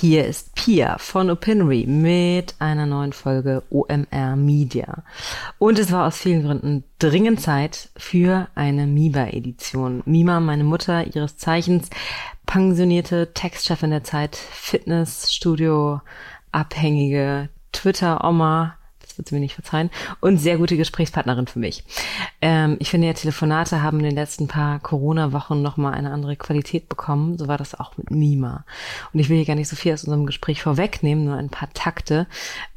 Hier ist Pia von Opinory mit einer neuen Folge OMR Media. Und es war aus vielen Gründen dringend Zeit für eine MIBA-Edition. Mima, meine Mutter, ihres Zeichens pensionierte Textchefin der Zeit, Fitnessstudio, abhängige Twitter-Oma, wird sie mir nicht verzeihen, und sehr gute Gesprächspartnerin für mich. Ähm, ich finde ja, Telefonate haben in den letzten paar Corona-Wochen nochmal eine andere Qualität bekommen. So war das auch mit Mima. Und ich will hier gar nicht so viel aus unserem Gespräch vorwegnehmen, nur ein paar Takte,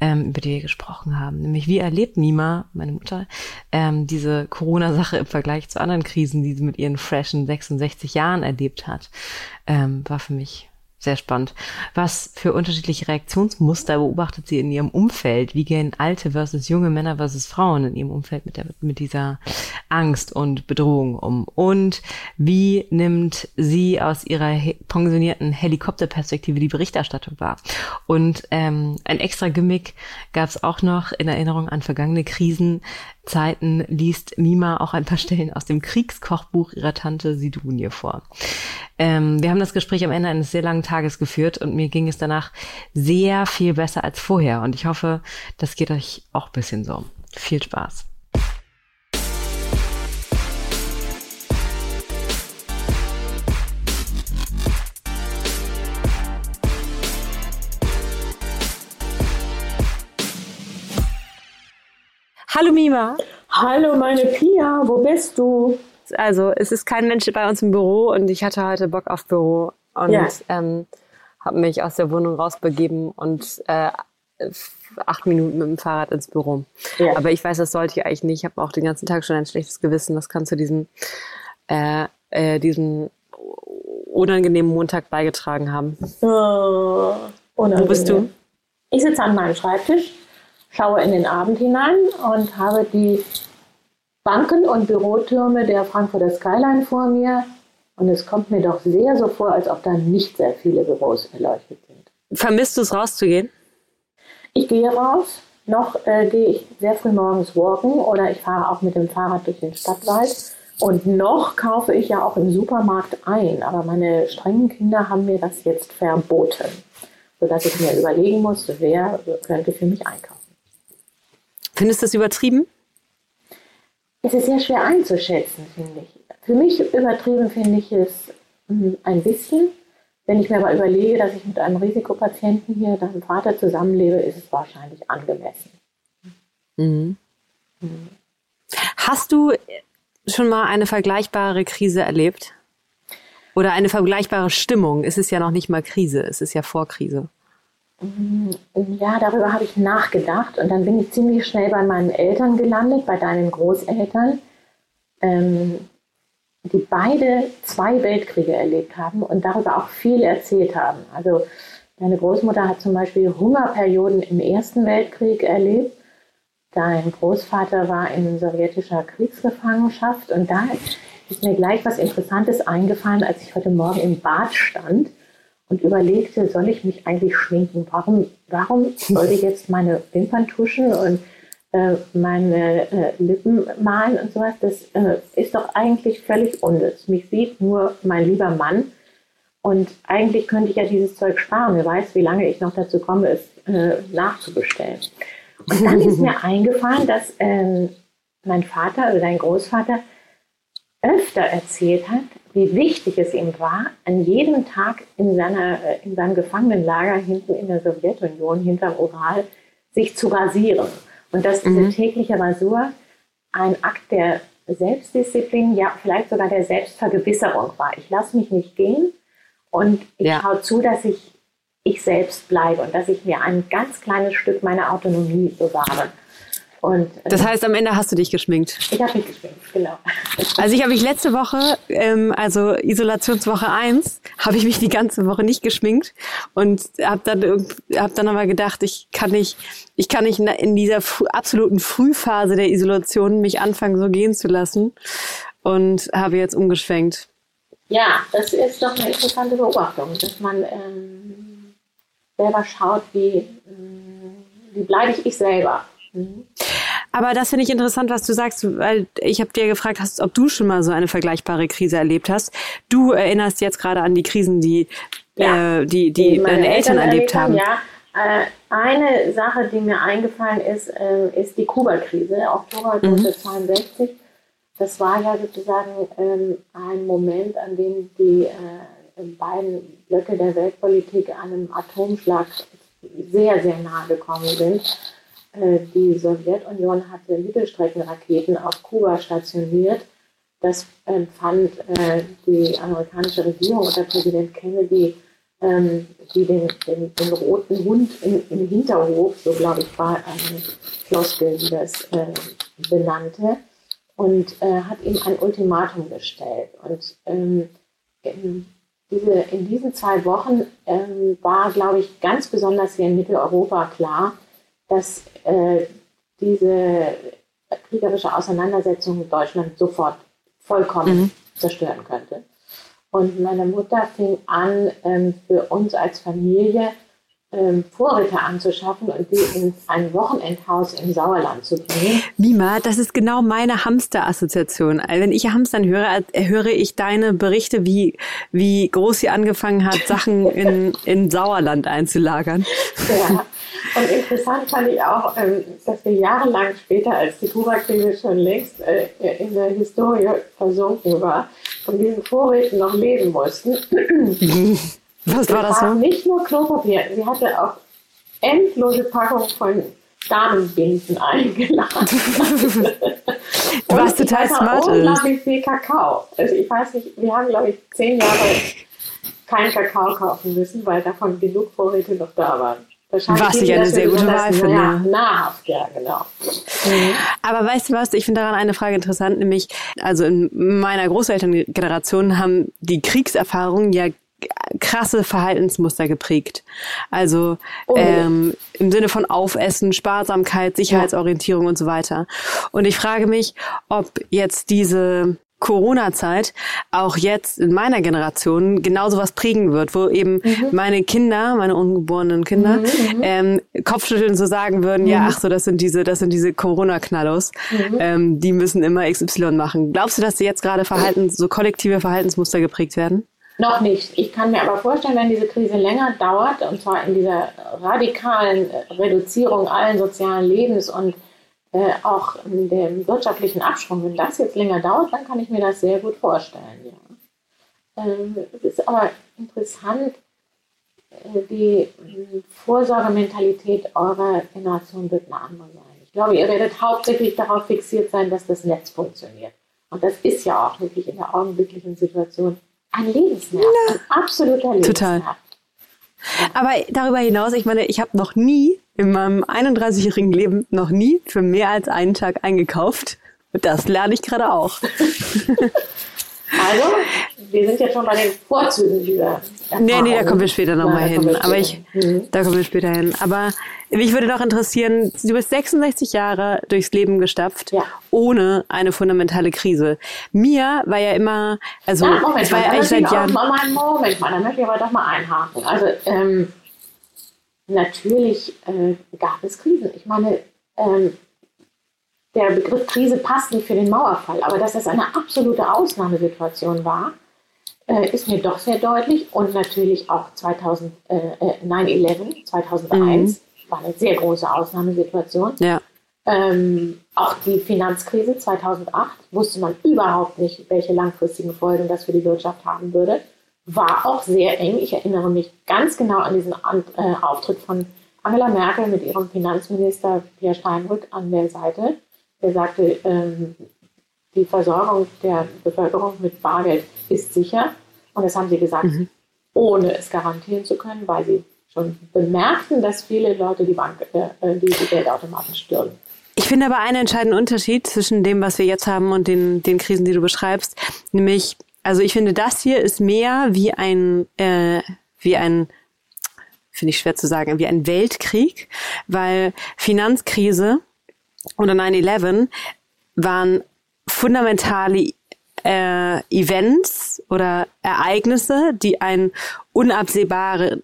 ähm, über die wir gesprochen haben. Nämlich, wie erlebt Mima, meine Mutter, ähm, diese Corona-Sache im Vergleich zu anderen Krisen, die sie mit ihren freshen 66 Jahren erlebt hat, ähm, war für mich sehr spannend. Was für unterschiedliche Reaktionsmuster beobachtet sie in ihrem Umfeld? Wie gehen alte versus junge Männer versus Frauen in ihrem Umfeld mit, der, mit dieser Angst und Bedrohung um? Und wie nimmt sie aus ihrer he pensionierten Helikopterperspektive die Berichterstattung wahr? Und ähm, ein extra Gimmick gab es auch noch in Erinnerung an vergangene Krisen. Zeiten liest Mima auch ein paar Stellen aus dem Kriegskochbuch ihrer Tante Sidunie vor. Ähm, wir haben das Gespräch am Ende eines sehr langen Tages geführt und mir ging es danach sehr viel besser als vorher und ich hoffe, das geht euch auch ein bisschen so. Viel Spaß. Hallo Mima. Hallo meine Pia, wo bist du? Also es ist kein Mensch bei uns im Büro und ich hatte heute Bock auf Büro und ja. ähm, habe mich aus der Wohnung rausbegeben und äh, acht Minuten mit dem Fahrrad ins Büro. Ja. Aber ich weiß, das sollte ich eigentlich nicht. Ich habe auch den ganzen Tag schon ein schlechtes Gewissen. Das kann zu diesem, äh, äh, diesem unangenehmen Montag beigetragen haben. Oh, Wo bist du? Ich sitze an meinem Schreibtisch schaue in den Abend hinein und habe die Banken und Bürotürme der Frankfurter Skyline vor mir. Und es kommt mir doch sehr so vor, als ob da nicht sehr viele Büros erleuchtet sind. Vermisst du es, rauszugehen? Ich gehe raus. Noch äh, gehe ich sehr früh morgens walken oder ich fahre auch mit dem Fahrrad durch den Stadtwald. Und noch kaufe ich ja auch im Supermarkt ein. Aber meine strengen Kinder haben mir das jetzt verboten, sodass ich mir überlegen muss, wer könnte für mich einkaufen. Findest du das übertrieben? Es ist sehr schwer einzuschätzen, finde ich. Für mich übertrieben finde ich es hm, ein bisschen. Wenn ich mir aber überlege, dass ich mit einem Risikopatienten hier, deinem Vater zusammenlebe, ist es wahrscheinlich angemessen. Mhm. Mhm. Hast du schon mal eine vergleichbare Krise erlebt? Oder eine vergleichbare Stimmung? Es ist ja noch nicht mal Krise, es ist ja Vorkrise. Mm, ja, darüber habe ich nachgedacht und dann bin ich ziemlich schnell bei meinen Eltern gelandet, bei deinen Großeltern, ähm, die beide zwei Weltkriege erlebt haben und darüber auch viel erzählt haben. Also deine Großmutter hat zum Beispiel Hungerperioden im Ersten Weltkrieg erlebt. Dein Großvater war in sowjetischer Kriegsgefangenschaft und da ist mir gleich was Interessantes eingefallen, als ich heute Morgen im Bad stand und überlegte, soll ich mich eigentlich schminken? Warum, warum soll ich jetzt meine Wimpern tuschen und äh, meine äh, Lippen malen und sowas? Das äh, ist doch eigentlich völlig unnütz. Mich sieht nur mein lieber Mann. Und eigentlich könnte ich ja dieses Zeug sparen. Wer weiß, wie lange ich noch dazu komme, es äh, nachzubestellen. Und dann ist mir eingefallen, dass ähm, mein Vater oder dein Großvater öfter erzählt hat, wie wichtig es ihm war, an jedem Tag in, seiner, äh, in seinem Gefangenenlager hinten in der Sowjetunion, hinterm Ural, sich zu rasieren. Und dass diese mhm. tägliche Rasur ein Akt der Selbstdisziplin, ja vielleicht sogar der Selbstvergewisserung war. Ich lasse mich nicht gehen und ich ja. schaue zu, dass ich ich selbst bleibe und dass ich mir ein ganz kleines Stück meiner Autonomie bewahre. Und, äh, das heißt, am Ende hast du dich geschminkt? Ich habe mich geschminkt, genau. Also ich habe mich letzte Woche, ähm, also Isolationswoche 1, habe ich mich die ganze Woche nicht geschminkt und habe dann, hab dann aber gedacht, ich kann nicht, ich kann nicht in dieser absoluten Frühphase der Isolation mich anfangen, so gehen zu lassen und habe jetzt umgeschwenkt. Ja, das ist doch eine interessante Beobachtung, dass man ähm, selber schaut, wie, ähm, wie bleibe ich ich selber. Mhm. Aber das finde ich interessant, was du sagst, weil ich habe dir gefragt hast, ob du schon mal so eine vergleichbare Krise erlebt hast. Du erinnerst jetzt gerade an die Krisen, die ja. äh, die, die, die deine Eltern, Eltern erlebt haben. Ja, äh, eine Sache, die mir eingefallen ist, äh, ist die Kuba-Krise, Oktober 1962. Mhm. Das war ja sozusagen ähm, ein Moment, an dem die äh, beiden Blöcke der Weltpolitik einem Atomschlag sehr, sehr nahe gekommen sind. Äh, die Sowjetunion hatte Mittelstreckenraketen auf Kuba stationiert. Das äh, fand äh, die amerikanische Regierung unter Präsident Kennedy, ähm, die den, den, den, roten Hund im, im, Hinterhof, so glaube ich, war eine Floskel, die das äh, benannte, und hat ihm ein Ultimatum gestellt. Und ähm, in, diese, in diesen zwei Wochen ähm, war, glaube ich, ganz besonders hier in Mitteleuropa klar, dass äh, diese kriegerische Auseinandersetzung Deutschland sofort vollkommen mhm. zerstören könnte. Und meine Mutter fing an, ähm, für uns als Familie ähm, Vorräte anzuschaffen und die in ein Wochenendhaus im Sauerland zu bringen. Mima, das ist genau meine Hamster-Assoziation. Also wenn ich Hamstern höre, höre ich deine Berichte, wie, wie groß sie angefangen hat, Sachen in, in Sauerland einzulagern. Ja. Und interessant fand ich auch, ähm, dass wir jahrelang später, als die Kuba-Krise schon längst äh, in der Historie versunken war, von diesen Vorräten noch leben mussten. Was war das so? Nicht nur Klopapier, sie hatte auch endlose Packungen von Damenbinden eingeladen. du warst total smart. unglaublich viel Kakao. Also ich weiß nicht, wir haben glaube ich zehn Jahre keinen Kakao kaufen müssen, weil davon genug Vorräte noch da waren. Was ich eine sehr gute Wahl finde. Ja, nahrhaft, ja, genau. Mhm. Aber weißt du was, ich finde daran eine Frage interessant, nämlich, also in meiner Großelterngeneration haben die Kriegserfahrungen ja krasse Verhaltensmuster geprägt. Also oh. ähm, im Sinne von Aufessen, Sparsamkeit, Sicherheitsorientierung ja. und so weiter. Und ich frage mich, ob jetzt diese Corona-Zeit auch jetzt in meiner Generation genauso was prägen wird, wo eben mhm. meine Kinder, meine ungeborenen Kinder, mhm, mhm. ähm, Kopfschütteln so sagen würden, mhm. ja, ach so, das sind diese, das sind diese Corona-Knallos, mhm. ähm, die müssen immer XY machen. Glaubst du, dass sie jetzt gerade Verhaltens, so kollektive Verhaltensmuster geprägt werden? Noch nicht. Ich kann mir aber vorstellen, wenn diese Krise länger dauert, und zwar in dieser radikalen Reduzierung allen sozialen Lebens und äh, auch in dem wirtschaftlichen Abschwung, wenn das jetzt länger dauert, dann kann ich mir das sehr gut vorstellen. Ja. Ähm, es ist aber interessant, äh, die Vorsorgementalität eurer Generation wird eine andere sein. Ich glaube, ihr werdet hauptsächlich darauf fixiert sein, dass das Netz funktioniert. Und das ist ja auch wirklich in der augenblicklichen Situation ein Lebensnerv, ein absoluter Lebensnerv. Total. Aber darüber hinaus, ich meine, ich habe noch nie in meinem 31-jährigen Leben noch nie für mehr als einen Tag eingekauft. Das lerne ich gerade auch. Also, wir sind jetzt schon bei den Vorzügen dieser. Nee, nee, da kommen wir später nochmal hin. Aber ich, mhm. da kommen wir später hin. Aber mich würde doch interessieren, du bist 66 Jahre durchs Leben gestapft, ja. ohne eine fundamentale Krise. Mir war ja immer, also, ja, Moment, ich war ja eigentlich seit Jahren. Mal, Moment mal, da möchte ich aber doch mal einhaken. Also, ähm, natürlich äh, gab es Krisen. Ich meine, ähm, der Begriff Krise passt nicht für den Mauerfall, aber dass das eine absolute Ausnahmesituation war, äh, ist mir doch sehr deutlich. Und natürlich auch 2000, äh, 9-11, 2001 mhm. war eine sehr große Ausnahmesituation. Ja. Ähm, auch die Finanzkrise 2008 wusste man überhaupt nicht, welche langfristigen Folgen das für die Wirtschaft haben würde. War auch sehr eng. Ich erinnere mich ganz genau an diesen an äh, Auftritt von Angela Merkel mit ihrem Finanzminister Pierre Steinbrück an der Seite der sagte, ähm, die Versorgung der Bevölkerung mit Bargeld ist sicher. Und das haben sie gesagt, mhm. ohne es garantieren zu können, weil sie schon bemerkten, dass viele Leute die, Bank, äh, äh die, die Geldautomaten stürmen. Ich finde aber einen entscheidenden Unterschied zwischen dem, was wir jetzt haben und den, den Krisen, die du beschreibst, nämlich, also ich finde, das hier ist mehr wie ein, äh, wie ein, finde ich schwer zu sagen, wie ein Weltkrieg, weil Finanzkrise oder 9-11 waren fundamentale äh, Events oder Ereignisse, die einen unabsehbare,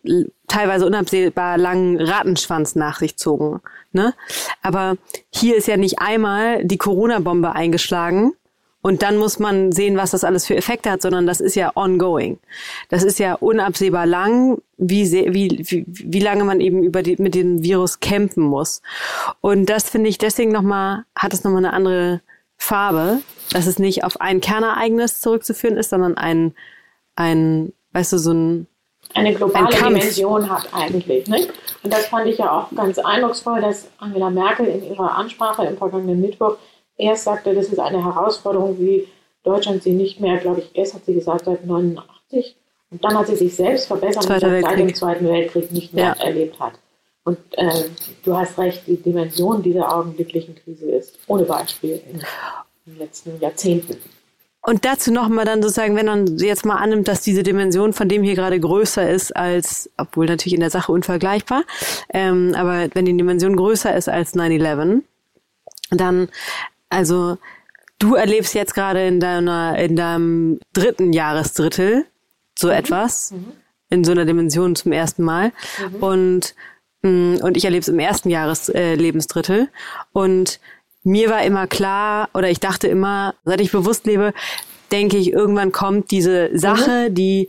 teilweise unabsehbar langen Rattenschwanz nach sich zogen. Ne? Aber hier ist ja nicht einmal die Corona-Bombe eingeschlagen und dann muss man sehen, was das alles für Effekte hat, sondern das ist ja ongoing. Das ist ja unabsehbar lang, wie, sehr, wie, wie, wie lange man eben über die, mit dem Virus campen muss. Und das finde ich deswegen nochmal, hat es nochmal eine andere Farbe, dass es nicht auf ein Kernereignis zurückzuführen ist, sondern ein, ein, weißt du, so ein eine globale ein Dimension hat eigentlich. Nicht? Und das fand ich ja auch ganz eindrucksvoll, dass Angela Merkel in ihrer Ansprache im vergangenen Mittwoch erst sagte, das ist eine Herausforderung, wie Deutschland sie nicht mehr, glaube ich, erst hat sie gesagt, seit 89 und dann hat sie sich selbst verbessert und seit dem Zweiten Weltkrieg nicht mehr ja. erlebt hat. Und äh, du hast recht, die Dimension dieser augenblicklichen Krise ist ohne Beispiel in, in den letzten Jahrzehnten. Und dazu nochmal dann sozusagen, wenn man jetzt mal annimmt, dass diese Dimension von dem hier gerade größer ist als, obwohl natürlich in der Sache unvergleichbar, ähm, aber wenn die Dimension größer ist als 9-11, dann also du erlebst jetzt gerade in deiner, in deinem dritten Jahresdrittel so mhm. etwas mhm. in so einer Dimension zum ersten Mal mhm. und mm, und ich erlebe es im ersten Jahreslebensdrittel äh, und mir war immer klar oder ich dachte immer, seit ich bewusst lebe, denke ich, irgendwann kommt diese Sache, mhm. die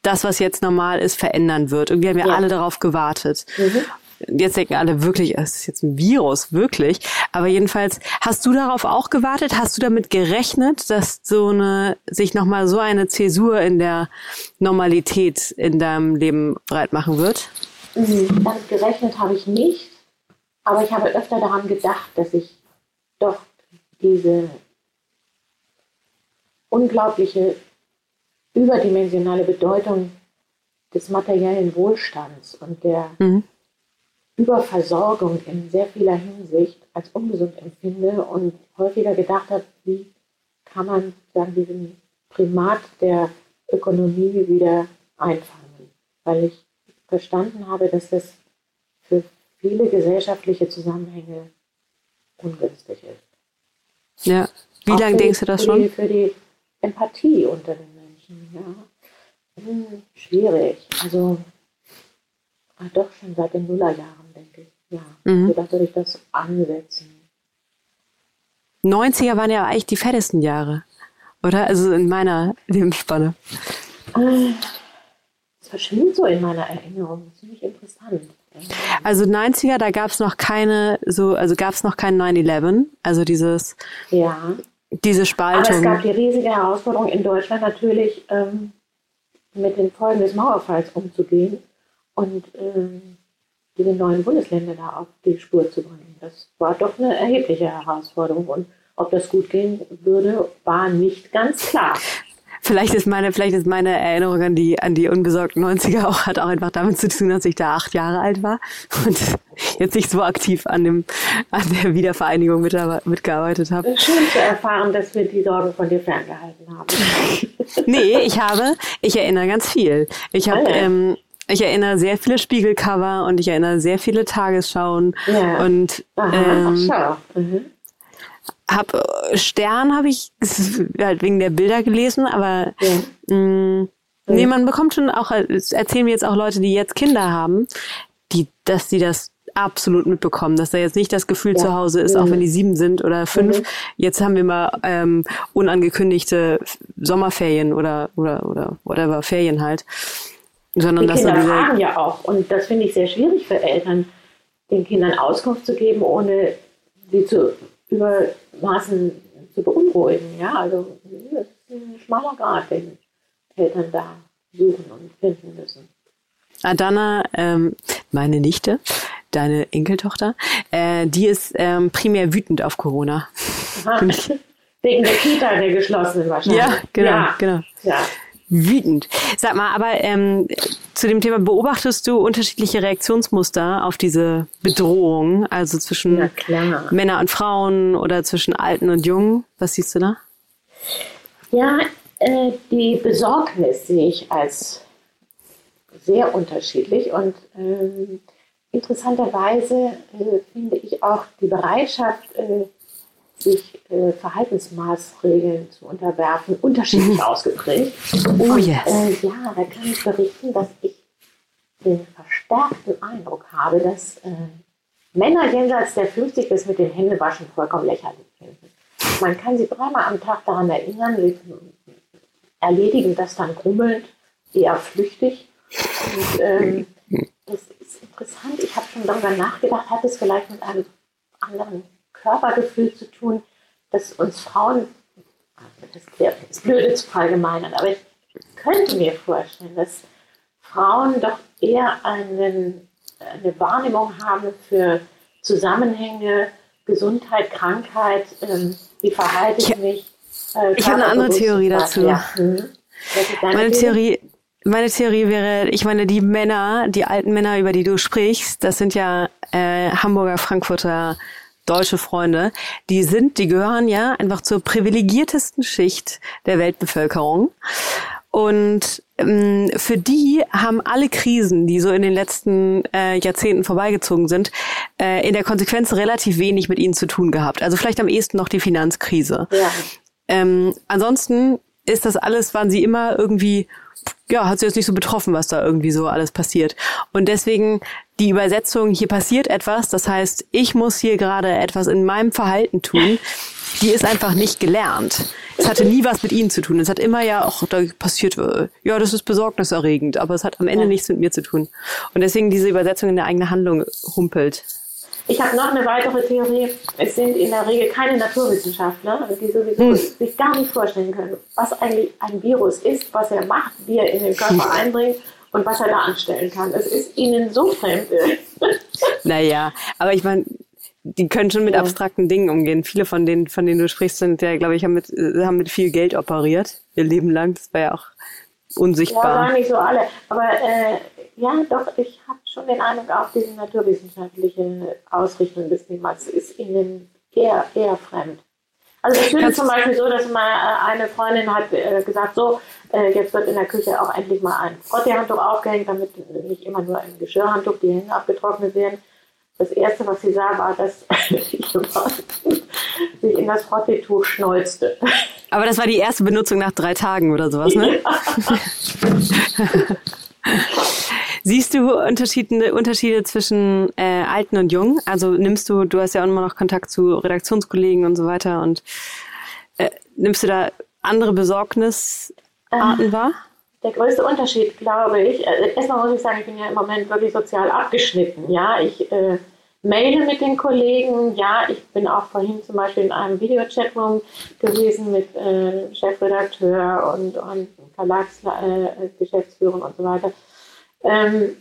das, was jetzt normal ist, verändern wird. Irgendwie haben wir ja. alle darauf gewartet. Mhm jetzt denken alle wirklich, es ist jetzt ein Virus, wirklich. Aber jedenfalls, hast du darauf auch gewartet? Hast du damit gerechnet, dass so eine, sich nochmal so eine Zäsur in der Normalität in deinem Leben breit machen wird? Mhm, damit gerechnet habe ich nicht. Aber ich habe öfter daran gedacht, dass ich doch diese unglaubliche überdimensionale Bedeutung des materiellen Wohlstands und der mhm. Überversorgung in sehr vieler Hinsicht als ungesund empfinde und häufiger gedacht habe, wie kann man dann diesen Primat der Ökonomie wieder einfangen. Weil ich verstanden habe, dass das für viele gesellschaftliche Zusammenhänge ungünstig ist. Ja, wie lange denkst du das für schon? Die, für die Empathie unter den Menschen, ja. Hm, schwierig. Also ah, doch schon seit den Nullerjahren ja, mhm. so würde ich das ansetzen. 90er waren ja eigentlich die fettesten Jahre, oder? Also in meiner Lebensspanne. Äh, das verschwindet so in meiner Erinnerung. Ziemlich interessant. Also 90er, da gab es noch keine, so, also gab es noch kein 9-11, also dieses, ja. diese Spaltung. Aber es gab die riesige Herausforderung in Deutschland natürlich, ähm, mit den Folgen des Mauerfalls umzugehen. Und ähm, diese neuen Bundesländer da auf die Spur zu bringen. Das war doch eine erhebliche Herausforderung und ob das gut gehen würde, war nicht ganz klar. Vielleicht ist meine, vielleicht ist meine Erinnerung an die, an die unbesorgten 90er auch, hat auch einfach damit zu tun, dass ich da acht Jahre alt war und jetzt nicht so aktiv an dem, an der Wiedervereinigung mit, mitgearbeitet habe. Schön zu erfahren, dass wir die Sorgen von dir ferngehalten haben. nee, ich habe, ich erinnere ganz viel. Ich habe, ja. ähm, ich erinnere sehr viele Spiegelcover und ich erinnere sehr viele Tagesschauen ja. und ähm, mhm. hab äh, Stern habe ich halt wegen der Bilder gelesen, aber ja. mh, mm, nee, man bekommt schon auch erzählen mir jetzt auch Leute, die jetzt Kinder haben, die dass sie das absolut mitbekommen, dass da jetzt nicht das Gefühl ja. zu Hause ist, mhm. auch wenn die sieben sind oder fünf. Mhm. Jetzt haben wir mal ähm, unangekündigte Sommerferien oder oder oder whatever Ferien halt sondern die Kinder diese... fragen ja auch. Und das finde ich sehr schwierig für Eltern, den Kindern Auskunft zu geben, ohne sie zu übermaßen zu beunruhigen. Ja, also das ist ein schmaler Grad, den Eltern da suchen und finden müssen. Adana, ähm, meine Nichte, deine Enkeltochter, äh, die ist ähm, primär wütend auf Corona. Wegen der Kita, der geschlossenen wahrscheinlich. Ja, genau, ja. genau. Ja wütend. Sag mal, aber ähm, zu dem Thema beobachtest du unterschiedliche Reaktionsmuster auf diese Bedrohung, also zwischen Männern und Frauen oder zwischen Alten und Jungen? Was siehst du da? Ja, äh, die Besorgnis sehe ich als sehr unterschiedlich und äh, interessanterweise äh, finde ich auch die Bereitschaft, äh, sich äh, Verhaltensmaßregeln zu unterwerfen, unterschiedlich ausgeprägt. Oh yes. äh, ja, da kann ich berichten, dass ich den verstärkten Eindruck habe, dass äh, Männer jenseits der 50 das mit dem Händewaschen vollkommen lächerlich finden. man kann sie dreimal am Tag daran erinnern, sie erledigen das dann grummelnd, eher flüchtig. Und ähm, das ist interessant. Ich habe schon darüber nachgedacht, hat es vielleicht mit einem anderen Körpergefühl zu tun, dass uns Frauen, das ist blöd zu verallgemeinern, aber ich könnte mir vorstellen, dass Frauen doch eher einen, eine Wahrnehmung haben für Zusammenhänge, Gesundheit, Krankheit, ähm, wie verhalte ich mich. Äh, ich habe eine andere Theorie dazu. Ja. Hm. Meine Theorie, meine Theorie wäre, ich meine, die Männer, die alten Männer, über die du sprichst, das sind ja äh, Hamburger, Frankfurter, deutsche Freunde. Die sind, die gehören ja einfach zur privilegiertesten Schicht der Weltbevölkerung. Und ähm, für die haben alle Krisen, die so in den letzten äh, Jahrzehnten vorbeigezogen sind, äh, in der Konsequenz relativ wenig mit ihnen zu tun gehabt. Also vielleicht am ehesten noch die Finanzkrise. Ja. Ähm, ansonsten ist das alles, waren sie immer irgendwie, ja, hat sie jetzt nicht so betroffen, was da irgendwie so alles passiert. Und deswegen die Übersetzung, hier passiert etwas, das heißt, ich muss hier gerade etwas in meinem Verhalten tun, die ist einfach nicht gelernt. Es hatte nie was mit ihnen zu tun. Es hat immer ja auch, da passiert, äh, ja, das ist besorgniserregend, aber es hat am Ende nichts mit mir zu tun. Und deswegen diese Übersetzung in der eigene Handlung humpelt. Ich habe noch eine weitere Theorie. Es sind in der Regel keine Naturwissenschaftler, die sowieso hm. sich gar nicht vorstellen können, was eigentlich ein Virus ist, was er macht, wie er in den Körper eindringt und was er da anstellen kann. Es ist ihnen so fremd. naja, aber ich meine, die können schon mit ja. abstrakten Dingen umgehen. Viele von denen, von denen du sprichst, sind ja, glaube ich, haben mit, haben mit viel Geld operiert, ihr Leben lang. Das war ja auch unsichtbar. Ja, waren nicht so alle. Aber äh, ja, doch, ich habe schon den Eindruck, auch diese naturwissenschaftliche Ausrichtung des Themas ist ihnen eher, eher fremd. Also ich finde zum Beispiel so, dass mal äh, eine Freundin hat äh, gesagt, so, äh, jetzt wird in der Küche auch endlich mal ein Frotteehandtuch aufgehängt, damit nicht immer nur ein Geschirrhandtuch die Hände abgetrocknet werden. Das erste, was sie sah, war, dass sich in das Frotteetuch schnolzte. Aber das war die erste Benutzung nach drei Tagen oder sowas, ne? Siehst du Unterschiede, Unterschiede zwischen äh, Alten und Jungen? Also nimmst du, du hast ja auch immer noch Kontakt zu Redaktionskollegen und so weiter und äh, nimmst du da andere Besorgnisarten ähm, wahr? Der größte Unterschied, glaube ich, also erstmal muss ich sagen, ich bin ja im Moment wirklich sozial abgeschnitten. Ja, ich äh, maile mit den Kollegen. Ja, ich bin auch vorhin zum Beispiel in einem Video-Chatroom gewesen mit äh, Chefredakteur und, und Verlagsgeschäftsführern äh, und so weiter. Ähm,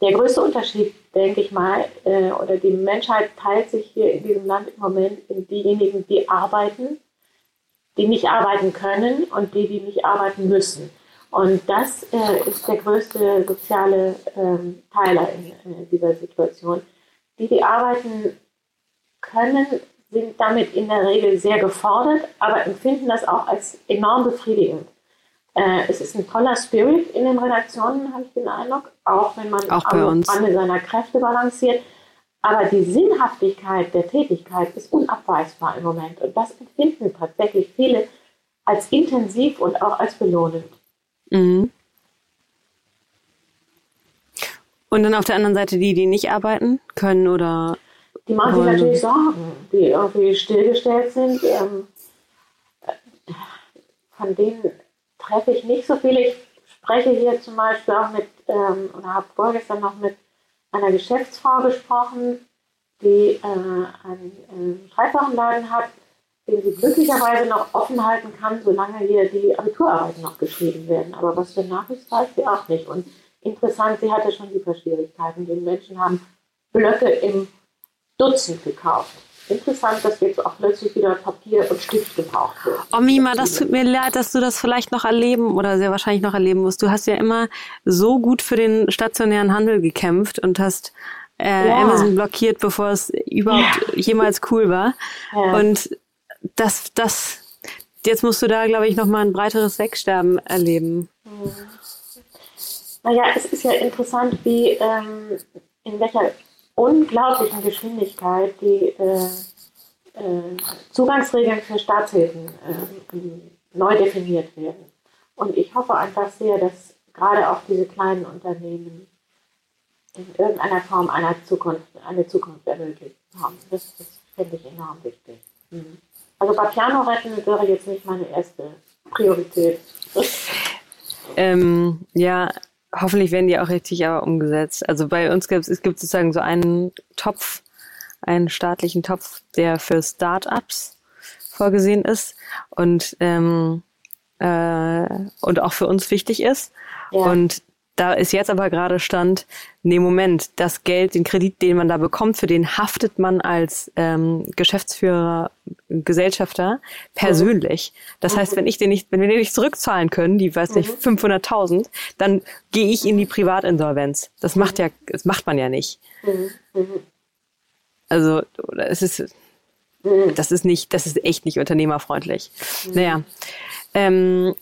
der größte Unterschied, denke ich mal, äh, oder die Menschheit teilt sich hier in diesem Land im Moment in diejenigen, die arbeiten, die nicht arbeiten können und die, die nicht arbeiten müssen. Und das äh, ist der größte soziale ähm, Teiler in, in dieser Situation. Die, die arbeiten können, sind damit in der Regel sehr gefordert, aber empfinden das auch als enorm befriedigend. Äh, es ist ein toller Spirit in den Redaktionen, habe ich den Eindruck, auch wenn man auch am Rande seiner Kräfte balanciert. Aber die Sinnhaftigkeit der Tätigkeit ist unabweisbar im Moment. Und das empfinden tatsächlich viele als intensiv und auch als belohnend. Mhm. Und dann auf der anderen Seite die, die nicht arbeiten können oder. Die machen sich natürlich Sorgen, die irgendwie stillgestellt sind. Ähm, von denen treffe ich nicht so viele. Ich spreche hier zum Beispiel auch mit, ähm, oder habe vorgestern noch mit einer Geschäftsfrau gesprochen, die äh, einen äh, Schreibwarenladen hat, den sie glücklicherweise noch offen halten kann, solange hier die Abiturarbeiten noch geschrieben werden. Aber was für Nachricht weiß sie auch nicht. Und interessant, sie hatte schon Lieferschwierigkeiten. Die Menschen haben Blöcke im Dutzend gekauft interessant, dass jetzt auch plötzlich wieder Papier und Stift gebraucht wird. Oh Mima, das tut mir leid, dass du das vielleicht noch erleben oder sehr wahrscheinlich noch erleben musst. Du hast ja immer so gut für den stationären Handel gekämpft und hast äh, ja. Amazon blockiert, bevor es überhaupt ja. jemals cool war. Ja. Und das, das, jetzt musst du da, glaube ich, nochmal ein breiteres Wegsterben erleben. Hm. Naja, es ist ja interessant, wie ähm, in welcher unglaublichen Geschwindigkeit die äh, äh, Zugangsregeln für Staatshilfen äh, neu definiert werden. Und ich hoffe einfach sehr, dass gerade auch diese kleinen Unternehmen in irgendeiner Form einer Zukunft, eine Zukunft ermöglicht haben. Das, das finde ich enorm wichtig. Mhm. Also bei Piano retten wäre jetzt nicht meine erste Priorität. ähm, ja, hoffentlich werden die auch richtig aber umgesetzt. Also bei uns gibt es gibt sozusagen so einen Topf, einen staatlichen Topf, der für Start-ups vorgesehen ist und ähm, äh, und auch für uns wichtig ist. Ja. Und da ist jetzt aber gerade Stand, nee, Moment, das Geld, den Kredit, den man da bekommt, für den haftet man als ähm, Geschäftsführer, Gesellschafter persönlich. Das heißt, wenn ich den nicht, wenn wir den nicht zurückzahlen können, die, weiß nicht, 500.000, dann gehe ich in die Privatinsolvenz. Das macht ja, das macht man ja nicht. Also, es ist, das ist nicht, das ist echt nicht unternehmerfreundlich. Naja. Ähm,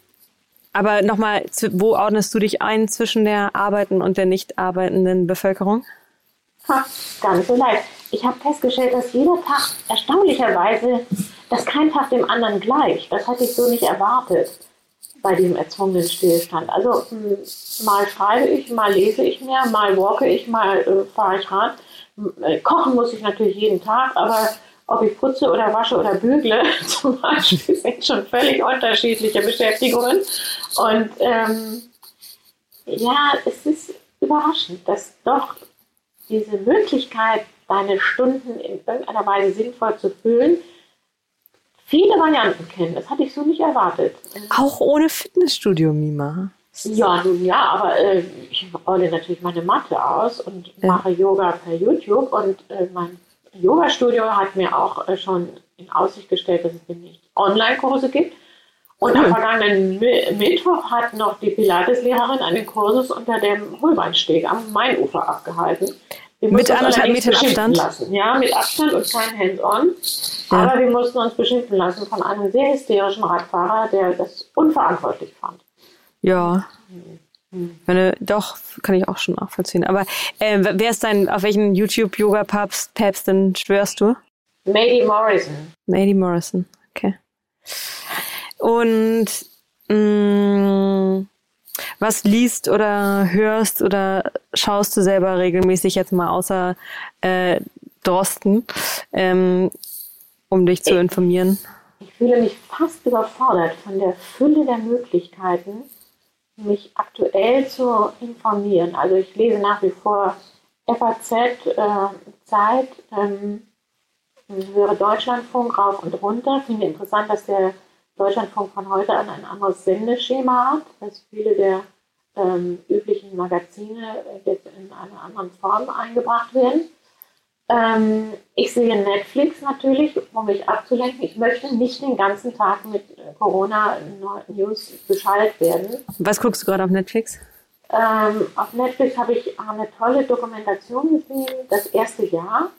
aber nochmal, wo ordnest du dich ein zwischen der arbeitenden und der nicht arbeitenden Bevölkerung? Ha, gar nicht so leicht. Ich habe festgestellt, dass jeder Tag erstaunlicherweise, dass kein Tag dem anderen gleich. Das hatte ich so nicht erwartet bei diesem erzwungenen Stillstand. Also mal schreibe ich, mal lese ich mehr, mal walke ich, mal äh, fahre ich Rad. Äh, kochen muss ich natürlich jeden Tag, aber ob ich putze oder wasche oder bügle zum Beispiel, sind schon völlig unterschiedliche Beschäftigungen. Und ähm, ja, es ist überraschend, dass doch diese Möglichkeit, deine Stunden in irgendeiner Weise sinnvoll zu füllen, viele Varianten kennen. Das hatte ich so nicht erwartet. Auch ohne Fitnessstudio, Mima. Ja, nun ja, aber äh, ich rolle natürlich meine Matte aus und ja. mache Yoga per YouTube und äh, mein Yoga-Studio hat mir auch äh, schon in Aussicht gestellt, dass es demnächst Online-Kurse gibt. Und cool. am vergangenen Mittwoch hat noch die Pilates-Lehrerin einen Kursus unter dem Holbeinsteg am Mainufer abgehalten. mit anderthalb Metern Abstand? Lassen. Ja, mit Abstand und kein Hands-on. Ja. Aber wir mussten uns beschimpfen lassen von einem sehr hysterischen Radfahrer, der das unverantwortlich fand. Ja. Mhm. Meine, doch, kann ich auch schon nachvollziehen. Aber äh, wer ist dein, auf welchen YouTube-Yoga-Papst Päpstin schwörst du? Mady Morrison. Mady Morrison, okay. Und mh, mm, was liest oder hörst oder schaust du selber regelmäßig jetzt mal außer äh, Drosten, ähm, um dich zu ich, informieren? Ich fühle mich fast überfordert von der Fülle der Möglichkeiten, mich aktuell zu informieren. Also ich lese nach wie vor FAZ, äh, Zeit, ähm, höre Deutschlandfunk rauf und runter. Finde interessant, dass der Deutschlandfunk von heute an ein anderes Sendeschema hat, dass viele der ähm, üblichen Magazine jetzt in einer anderen Form eingebracht werden. Ähm, ich sehe Netflix natürlich, um mich abzulenken. Ich möchte nicht den ganzen Tag mit äh, Corona-News beschallt werden. Was guckst du gerade auf Netflix? Ähm, auf Netflix habe ich eine tolle Dokumentation gesehen, das erste Jahr,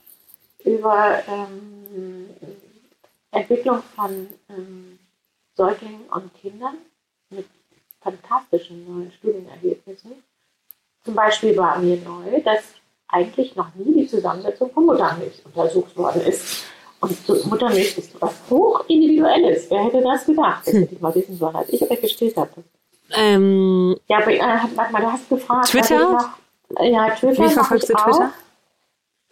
über ähm, Entwicklung von ähm, Säuglingen und Kindern mit fantastischen neuen Studienergebnissen. Zum Beispiel war mir neu, dass eigentlich noch nie die Zusammensetzung von Muttermilch untersucht worden ist. Und Muttermilch ist was hochindividuelles. Wer hätte das gedacht? Das hm. hätte ich mal wissen sollen, als ich weggestellt hatte. Ähm, ja, aber, äh, warte mal, du hast gefragt. Twitter? Noch, ja, Twitter. Wie verfolgst du Twitter?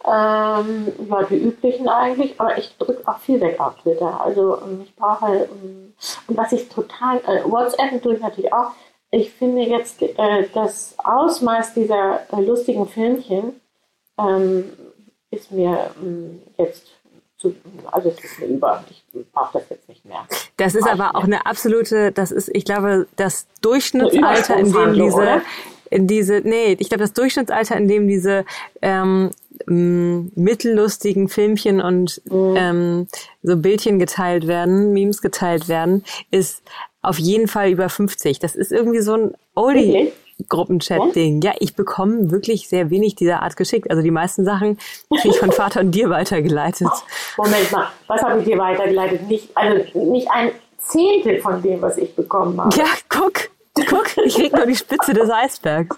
Ähm, ja, die üblichen eigentlich, aber ich drücke auch viel weg auf Twitter. Also ähm, ich brauche, ähm, und was ich total, äh, WhatsApp tue ich natürlich auch. Ich finde jetzt äh, das Ausmaß dieser äh, lustigen Filmchen, ähm, ist mir ähm, jetzt zu, also es ist mir über. Ich brauche das jetzt nicht mehr. Das ist aber auch eine absolute, das ist, ich glaube, das Durchschnittsalter, in dem diese, oder? in diese, nee, ich glaube, das Durchschnittsalter, in dem diese ähm, mittellustigen Filmchen und mhm. ähm, so Bildchen geteilt werden, Memes geteilt werden, ist auf jeden Fall über 50. Das ist irgendwie so ein Oldie. Okay. Gruppenchat-Ding. Ja, ich bekomme wirklich sehr wenig dieser Art geschickt. Also die meisten Sachen kriege ich von Vater und dir weitergeleitet. Moment mal, was habe ich dir weitergeleitet? Nicht, also nicht ein Zehntel von dem, was ich bekommen habe. Ja, guck, guck, ich krieg nur die Spitze des Eisbergs.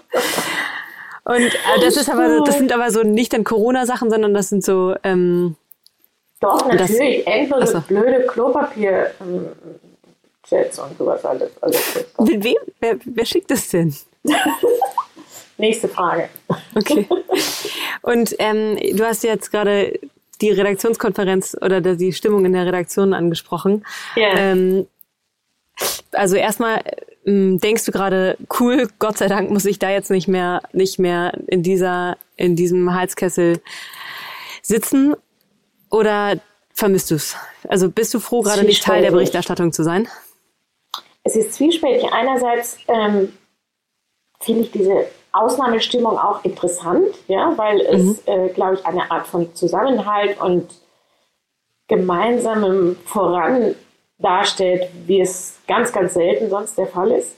Und äh, das ist aber, das sind aber so nicht dann Corona-Sachen, sondern das sind so. Ähm, Doch, natürlich. Endlose so. blöde Klopapier. Ähm, Chats und sowas alles. alles Mit wem? Wer, wer schickt das denn? Nächste Frage. Okay. Und ähm, du hast jetzt gerade die Redaktionskonferenz oder die Stimmung in der Redaktion angesprochen. Ja. Ähm, also erstmal ähm, denkst du gerade, cool, Gott sei Dank muss ich da jetzt nicht mehr, nicht mehr in dieser, in diesem Heizkessel sitzen oder vermisst du es? Also bist du froh, gerade nicht Teil der Berichterstattung zu sein? Es ist zwiespältig. Einerseits ähm, finde ich diese Ausnahmestimmung auch interessant, ja, weil es, mhm. äh, glaube ich, eine Art von Zusammenhalt und gemeinsamem Voran darstellt, wie es ganz, ganz selten sonst der Fall ist.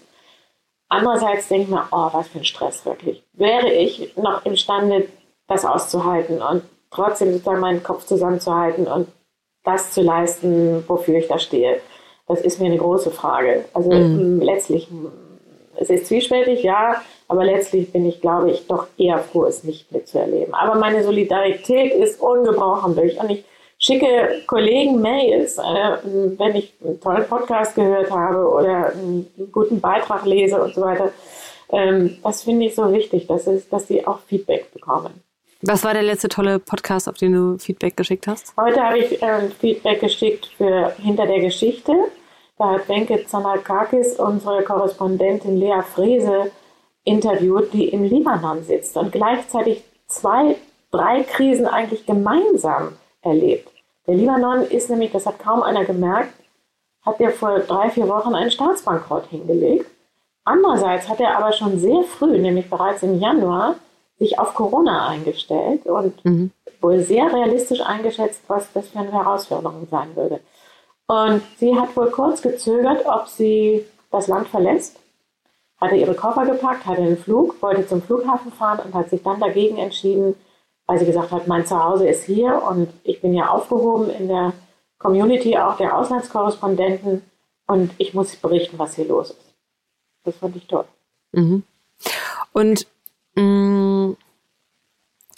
Andererseits denke ich mir, oh, was für ein Stress wirklich. Wäre ich noch imstande, das auszuhalten und trotzdem sozusagen meinen Kopf zusammenzuhalten und das zu leisten, wofür ich da stehe? Das ist mir eine große Frage. Also mhm. letztlich, es ist zwiespältig, ja, aber letztlich bin ich, glaube ich, doch eher froh, es nicht mitzuerleben. Aber meine Solidarität ist ungebrochen durch. Und ich schicke Kollegen Mails, äh, wenn ich einen tollen Podcast gehört habe oder einen guten Beitrag lese und so weiter. Ähm, das finde ich so wichtig, dass, es, dass sie auch Feedback bekommen. Was war der letzte tolle Podcast, auf den du Feedback geschickt hast? Heute habe ich äh, Feedback geschickt für Hinter der Geschichte. Da hat Benke Zanakakis unsere Korrespondentin Lea Frese interviewt, die im Libanon sitzt und gleichzeitig zwei, drei Krisen eigentlich gemeinsam erlebt. Der Libanon ist nämlich, das hat kaum einer gemerkt, hat er vor drei, vier Wochen einen Staatsbankrott hingelegt. Andererseits hat er aber schon sehr früh, nämlich bereits im Januar, sich auf Corona eingestellt und mhm. wohl sehr realistisch eingeschätzt, was das für eine Herausforderung sein würde. Und sie hat wohl kurz gezögert, ob sie das Land verlässt, hatte ihre Koffer gepackt, hatte einen Flug, wollte zum Flughafen fahren und hat sich dann dagegen entschieden, weil sie gesagt hat, mein Zuhause ist hier und ich bin ja aufgehoben in der Community auch der Auslandskorrespondenten und ich muss berichten, was hier los ist. Das fand ich toll. Mhm. Und mh, mm,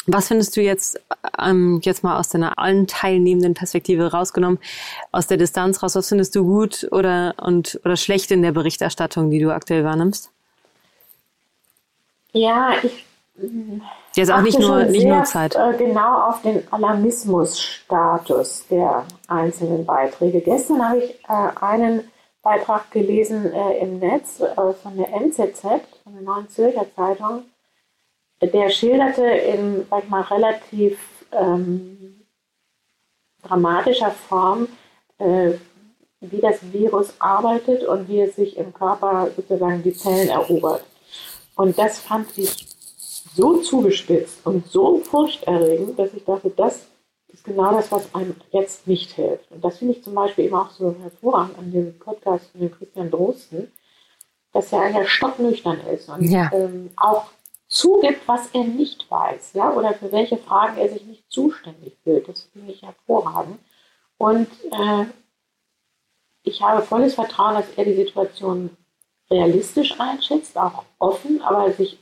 was findest du jetzt, ähm, jetzt mal aus deiner allen teilnehmenden Perspektive rausgenommen, aus der Distanz raus, was findest du gut oder, und, oder schlecht in der Berichterstattung, die du aktuell wahrnimmst? Ja, ich Jetzt auch nicht nur, nicht nur Zeit. Äh, genau auf den Alarmismusstatus der einzelnen Beiträge. Gestern habe ich äh, einen Beitrag gelesen äh, im Netz äh, von der NZZ, von der Neuen Zürcher Zeitung. Der schilderte in, sag ich mal, relativ ähm, dramatischer Form, äh, wie das Virus arbeitet und wie es sich im Körper sozusagen die Zellen erobert. Und das fand ich so zugespitzt und so furchterregend, dass ich dachte, das ist genau das, was einem jetzt nicht hilft. Und das finde ich zum Beispiel eben auch so hervorragend an dem Podcast von dem Christian Drosten, dass er ja stocknüchtern ist und ja. ähm, auch zugibt, was er nicht weiß, ja, oder für welche Fragen er sich nicht zuständig fühlt. Das finde ich hervorragend. Und äh, ich habe volles Vertrauen, dass er die Situation realistisch einschätzt, auch offen, aber sich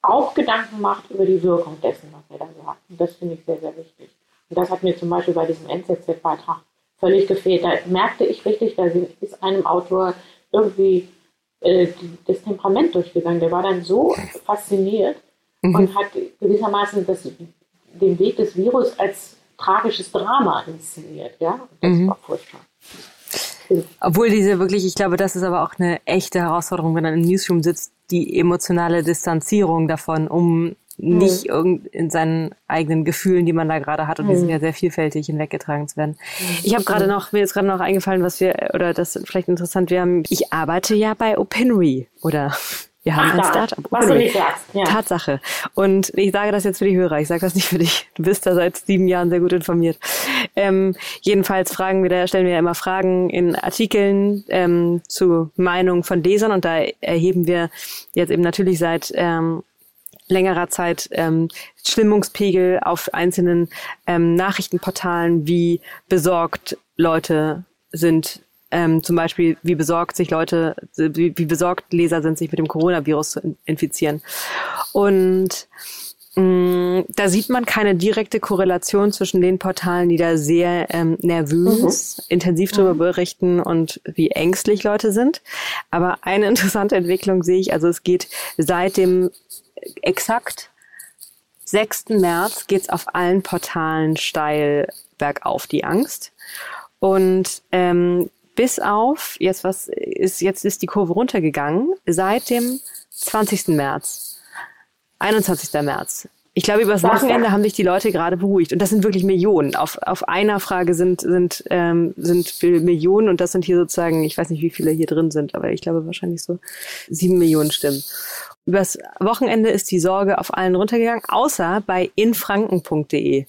auch Gedanken macht über die Wirkung dessen, was er da sagt. Und das finde ich sehr, sehr wichtig. Und das hat mir zum Beispiel bei diesem NZZ-Beitrag völlig gefehlt. Da merkte ich richtig, da ist einem Autor irgendwie äh, das Temperament durchgegangen. Der war dann so fasziniert mhm. und hat gewissermaßen das, den Weg des Virus als tragisches Drama inszeniert. Ja? das mhm. war furchtbar. Obwohl diese wirklich, ich glaube, das ist aber auch eine echte Herausforderung, wenn man im Newsroom sitzt, die emotionale Distanzierung davon, um nicht mhm. in seinen eigenen Gefühlen, die man da gerade hat, und die sind mhm. ja sehr vielfältig hinweggetragen zu werden. Mhm. Ich habe gerade noch, mir ist gerade noch eingefallen, was wir, oder das ist vielleicht interessant, wir haben, ich arbeite ja bei Opinory, oder wir haben Ach, ein Startup. Was du nicht sagst. Ja. Tatsache. Und ich sage das jetzt für die Hörer, ich sage das nicht für dich. Du bist da seit sieben Jahren sehr gut informiert. Ähm, jedenfalls fragen wir da, stellen wir ja immer Fragen in Artikeln ähm, zu Meinungen von Lesern und da erheben wir jetzt eben natürlich seit ähm, längerer Zeit ähm, Stimmungspegel auf einzelnen ähm, Nachrichtenportalen, wie besorgt Leute sind ähm, zum Beispiel, wie besorgt sich Leute, wie, wie besorgt Leser sind, sich mit dem Coronavirus zu infizieren. Und mh, mm, da sieht man keine direkte Korrelation zwischen den Portalen, die da sehr ähm, nervös, mhm. intensiv darüber mhm. berichten und wie ängstlich Leute sind. Aber eine interessante Entwicklung sehe ich, also es geht seit dem exakt 6. März geht's auf allen Portalen steil bergauf, die Angst. Und ähm, bis auf, jetzt was ist, jetzt ist die Kurve runtergegangen, seit dem 20. März. 21. März. Ich glaube, übers Wochenende haben sich die Leute gerade beruhigt. Und das sind wirklich Millionen. Auf, auf einer Frage sind, sind, ähm, sind Millionen und das sind hier sozusagen, ich weiß nicht, wie viele hier drin sind, aber ich glaube wahrscheinlich so sieben Millionen Stimmen. Übers Wochenende ist die Sorge auf allen runtergegangen, außer bei infranken.de.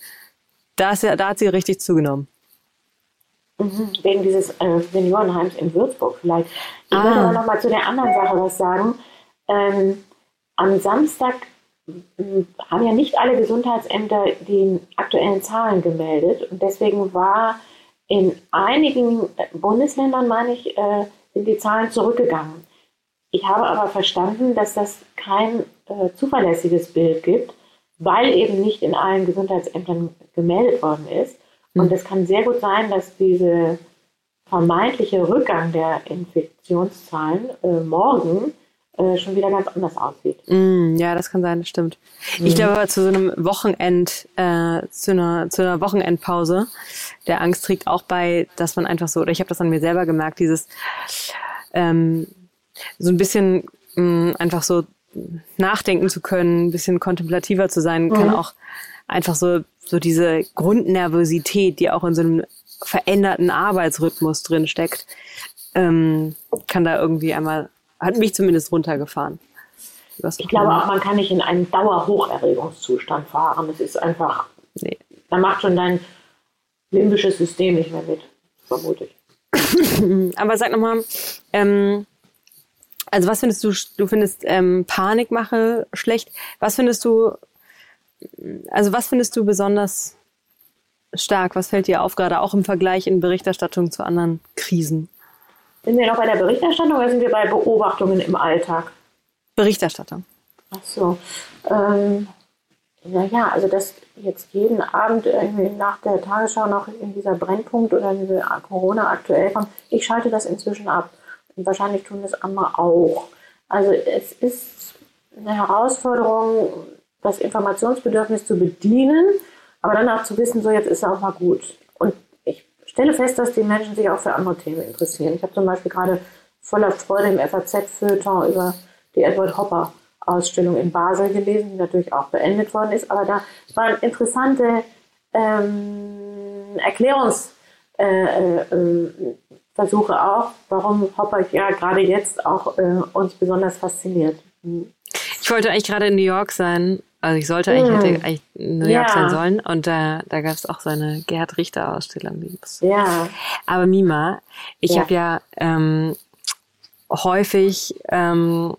Da, ist ja, da hat sie richtig zugenommen. Mhm, wegen dieses äh, Seniorenheims in Würzburg vielleicht. Ich ah. würde aber noch mal zu der anderen Sache was sagen. Ähm, am Samstag haben ja nicht alle Gesundheitsämter die aktuellen Zahlen gemeldet und deswegen war in einigen Bundesländern, meine ich, äh, sind die Zahlen zurückgegangen. Ich habe aber verstanden, dass das kein äh, zuverlässiges Bild gibt, weil eben nicht in allen Gesundheitsämtern gemeldet worden ist. Und hm. es kann sehr gut sein, dass diese vermeintliche Rückgang der Infektionszahlen äh, morgen äh, schon wieder ganz anders aussieht. Mm, ja, das kann sein, das stimmt. Mm. Ich glaube aber zu so einem Wochenend, äh, zu einer, zu einer Wochenendpause, der Angst trägt auch bei, dass man einfach so, oder ich habe das an mir selber gemerkt, dieses ähm, so ein bisschen mh, mm, einfach so nachdenken zu können, ein bisschen kontemplativer zu sein, mhm. kann auch einfach so, so diese Grundnervosität, die auch in so einem veränderten Arbeitsrhythmus drin steckt, ähm, kann da irgendwie einmal hat mich zumindest runtergefahren. ich glaube auch, man kann nicht in einen Dauerhocherregungszustand fahren. Es ist einfach, nee. da macht schon dein limbisches System nicht mehr mit, vermute ich. Aber sag nochmal, ähm, also was findest du, du findest ähm, Panikmache schlecht. Was findest du, also was findest du besonders stark? Was fällt dir auf, gerade auch im Vergleich in Berichterstattung zu anderen Krisen? Sind wir noch bei der Berichterstattung oder sind wir bei Beobachtungen im Alltag? Berichterstattung. Ach so. Ähm, naja, also dass jetzt jeden Abend irgendwie nach der Tagesschau noch in dieser Brennpunkt oder diese Corona aktuell kommt, ich schalte das inzwischen ab. Und wahrscheinlich tun das andere auch. Also es ist eine Herausforderung, das Informationsbedürfnis zu bedienen, aber dann auch zu wissen, so jetzt ist es auch mal gut stelle fest, dass die Menschen sich auch für andere Themen interessieren. Ich habe zum Beispiel gerade voller Freude im FAZ-Feuilleton über die Edward Hopper Ausstellung in Basel gelesen, die natürlich auch beendet worden ist, aber da waren interessante ähm, Erklärungsversuche äh, äh, auch, warum Hopper ja gerade jetzt auch äh, uns besonders fasziniert. Ich wollte eigentlich gerade in New York sein also ich sollte eigentlich, mm. hätte eigentlich in New York ja. sein sollen und da, da gab es auch so eine Gerhard Richter Ausstellung. Ja. Aber Mima, ich ja. habe ja ähm, häufig ähm,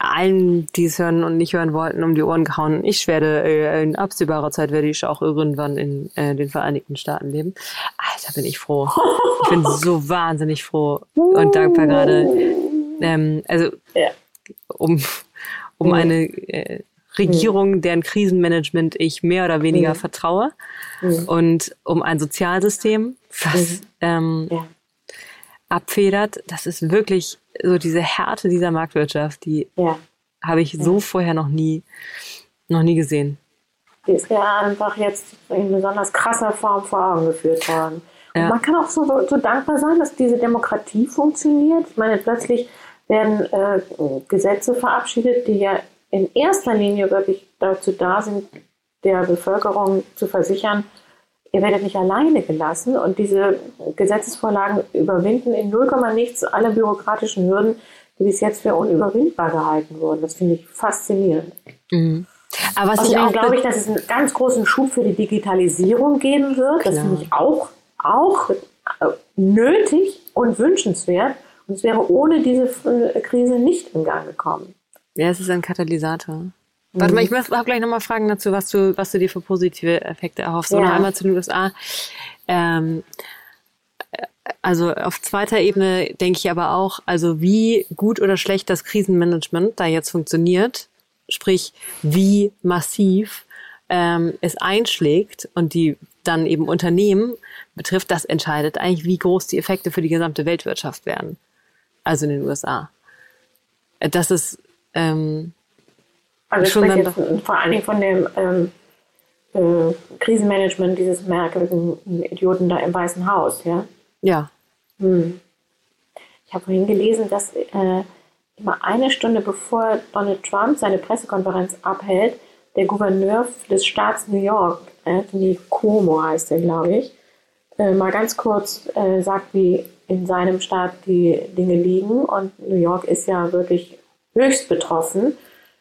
allen, die es hören und nicht hören wollten, um die Ohren gehauen. Ich werde äh, in absehbarer Zeit werde ich auch irgendwann in äh, den Vereinigten Staaten leben. Alter, bin ich froh. Ich bin so wahnsinnig froh und dankbar gerade. Ähm, also ja. um um mhm. eine äh, Regierung, mhm. deren Krisenmanagement ich mehr oder weniger mhm. vertraue. Mhm. Und um ein Sozialsystem, was mhm. ähm, ja. abfedert, das ist wirklich so diese Härte dieser Marktwirtschaft, die ja. habe ich so vorher noch nie, noch nie gesehen. Die ist ja einfach jetzt in besonders krasser Form vor Augen geführt worden. Ja. man kann auch so, so dankbar sein, dass diese Demokratie funktioniert. Ich meine, plötzlich werden äh, Gesetze verabschiedet, die ja in erster Linie wirklich dazu da sind, der Bevölkerung zu versichern, ihr werdet nicht alleine gelassen und diese Gesetzesvorlagen überwinden in 0, nichts alle bürokratischen Hürden, die bis jetzt für unüberwindbar gehalten wurden. Das finde ich faszinierend. Mhm. Aber was Außerdem glaube ich, dass es einen ganz großen Schub für die Digitalisierung geben wird. Klar. Das finde ich auch, auch äh, nötig und wünschenswert. Und es wäre ohne diese Krise nicht in Gang gekommen. Ja, es ist ein Katalysator. Mhm. Warte mal, ich habe gleich nochmal Fragen dazu, was du, was du dir für positive Effekte erhoffst. Ja. Oder einmal zu den USA. Ähm, also auf zweiter Ebene denke ich aber auch, also wie gut oder schlecht das Krisenmanagement da jetzt funktioniert, sprich wie massiv ähm, es einschlägt und die dann eben Unternehmen betrifft, das entscheidet eigentlich, wie groß die Effekte für die gesamte Weltwirtschaft werden. Also in den USA. Das ist ähm, also ich spreche jetzt vor allen Dingen von dem ähm, äh, Krisenmanagement dieses merkwürdigen Idioten da im Weißen Haus, ja? Ja. Hm. Ich habe vorhin gelesen, dass äh, immer eine Stunde bevor Donald Trump seine Pressekonferenz abhält, der Gouverneur des Staats New York, Anthony Cuomo heißt er, glaube ich, äh, mal ganz kurz äh, sagt, wie in seinem Staat die Dinge liegen. Und New York ist ja wirklich höchst betroffen.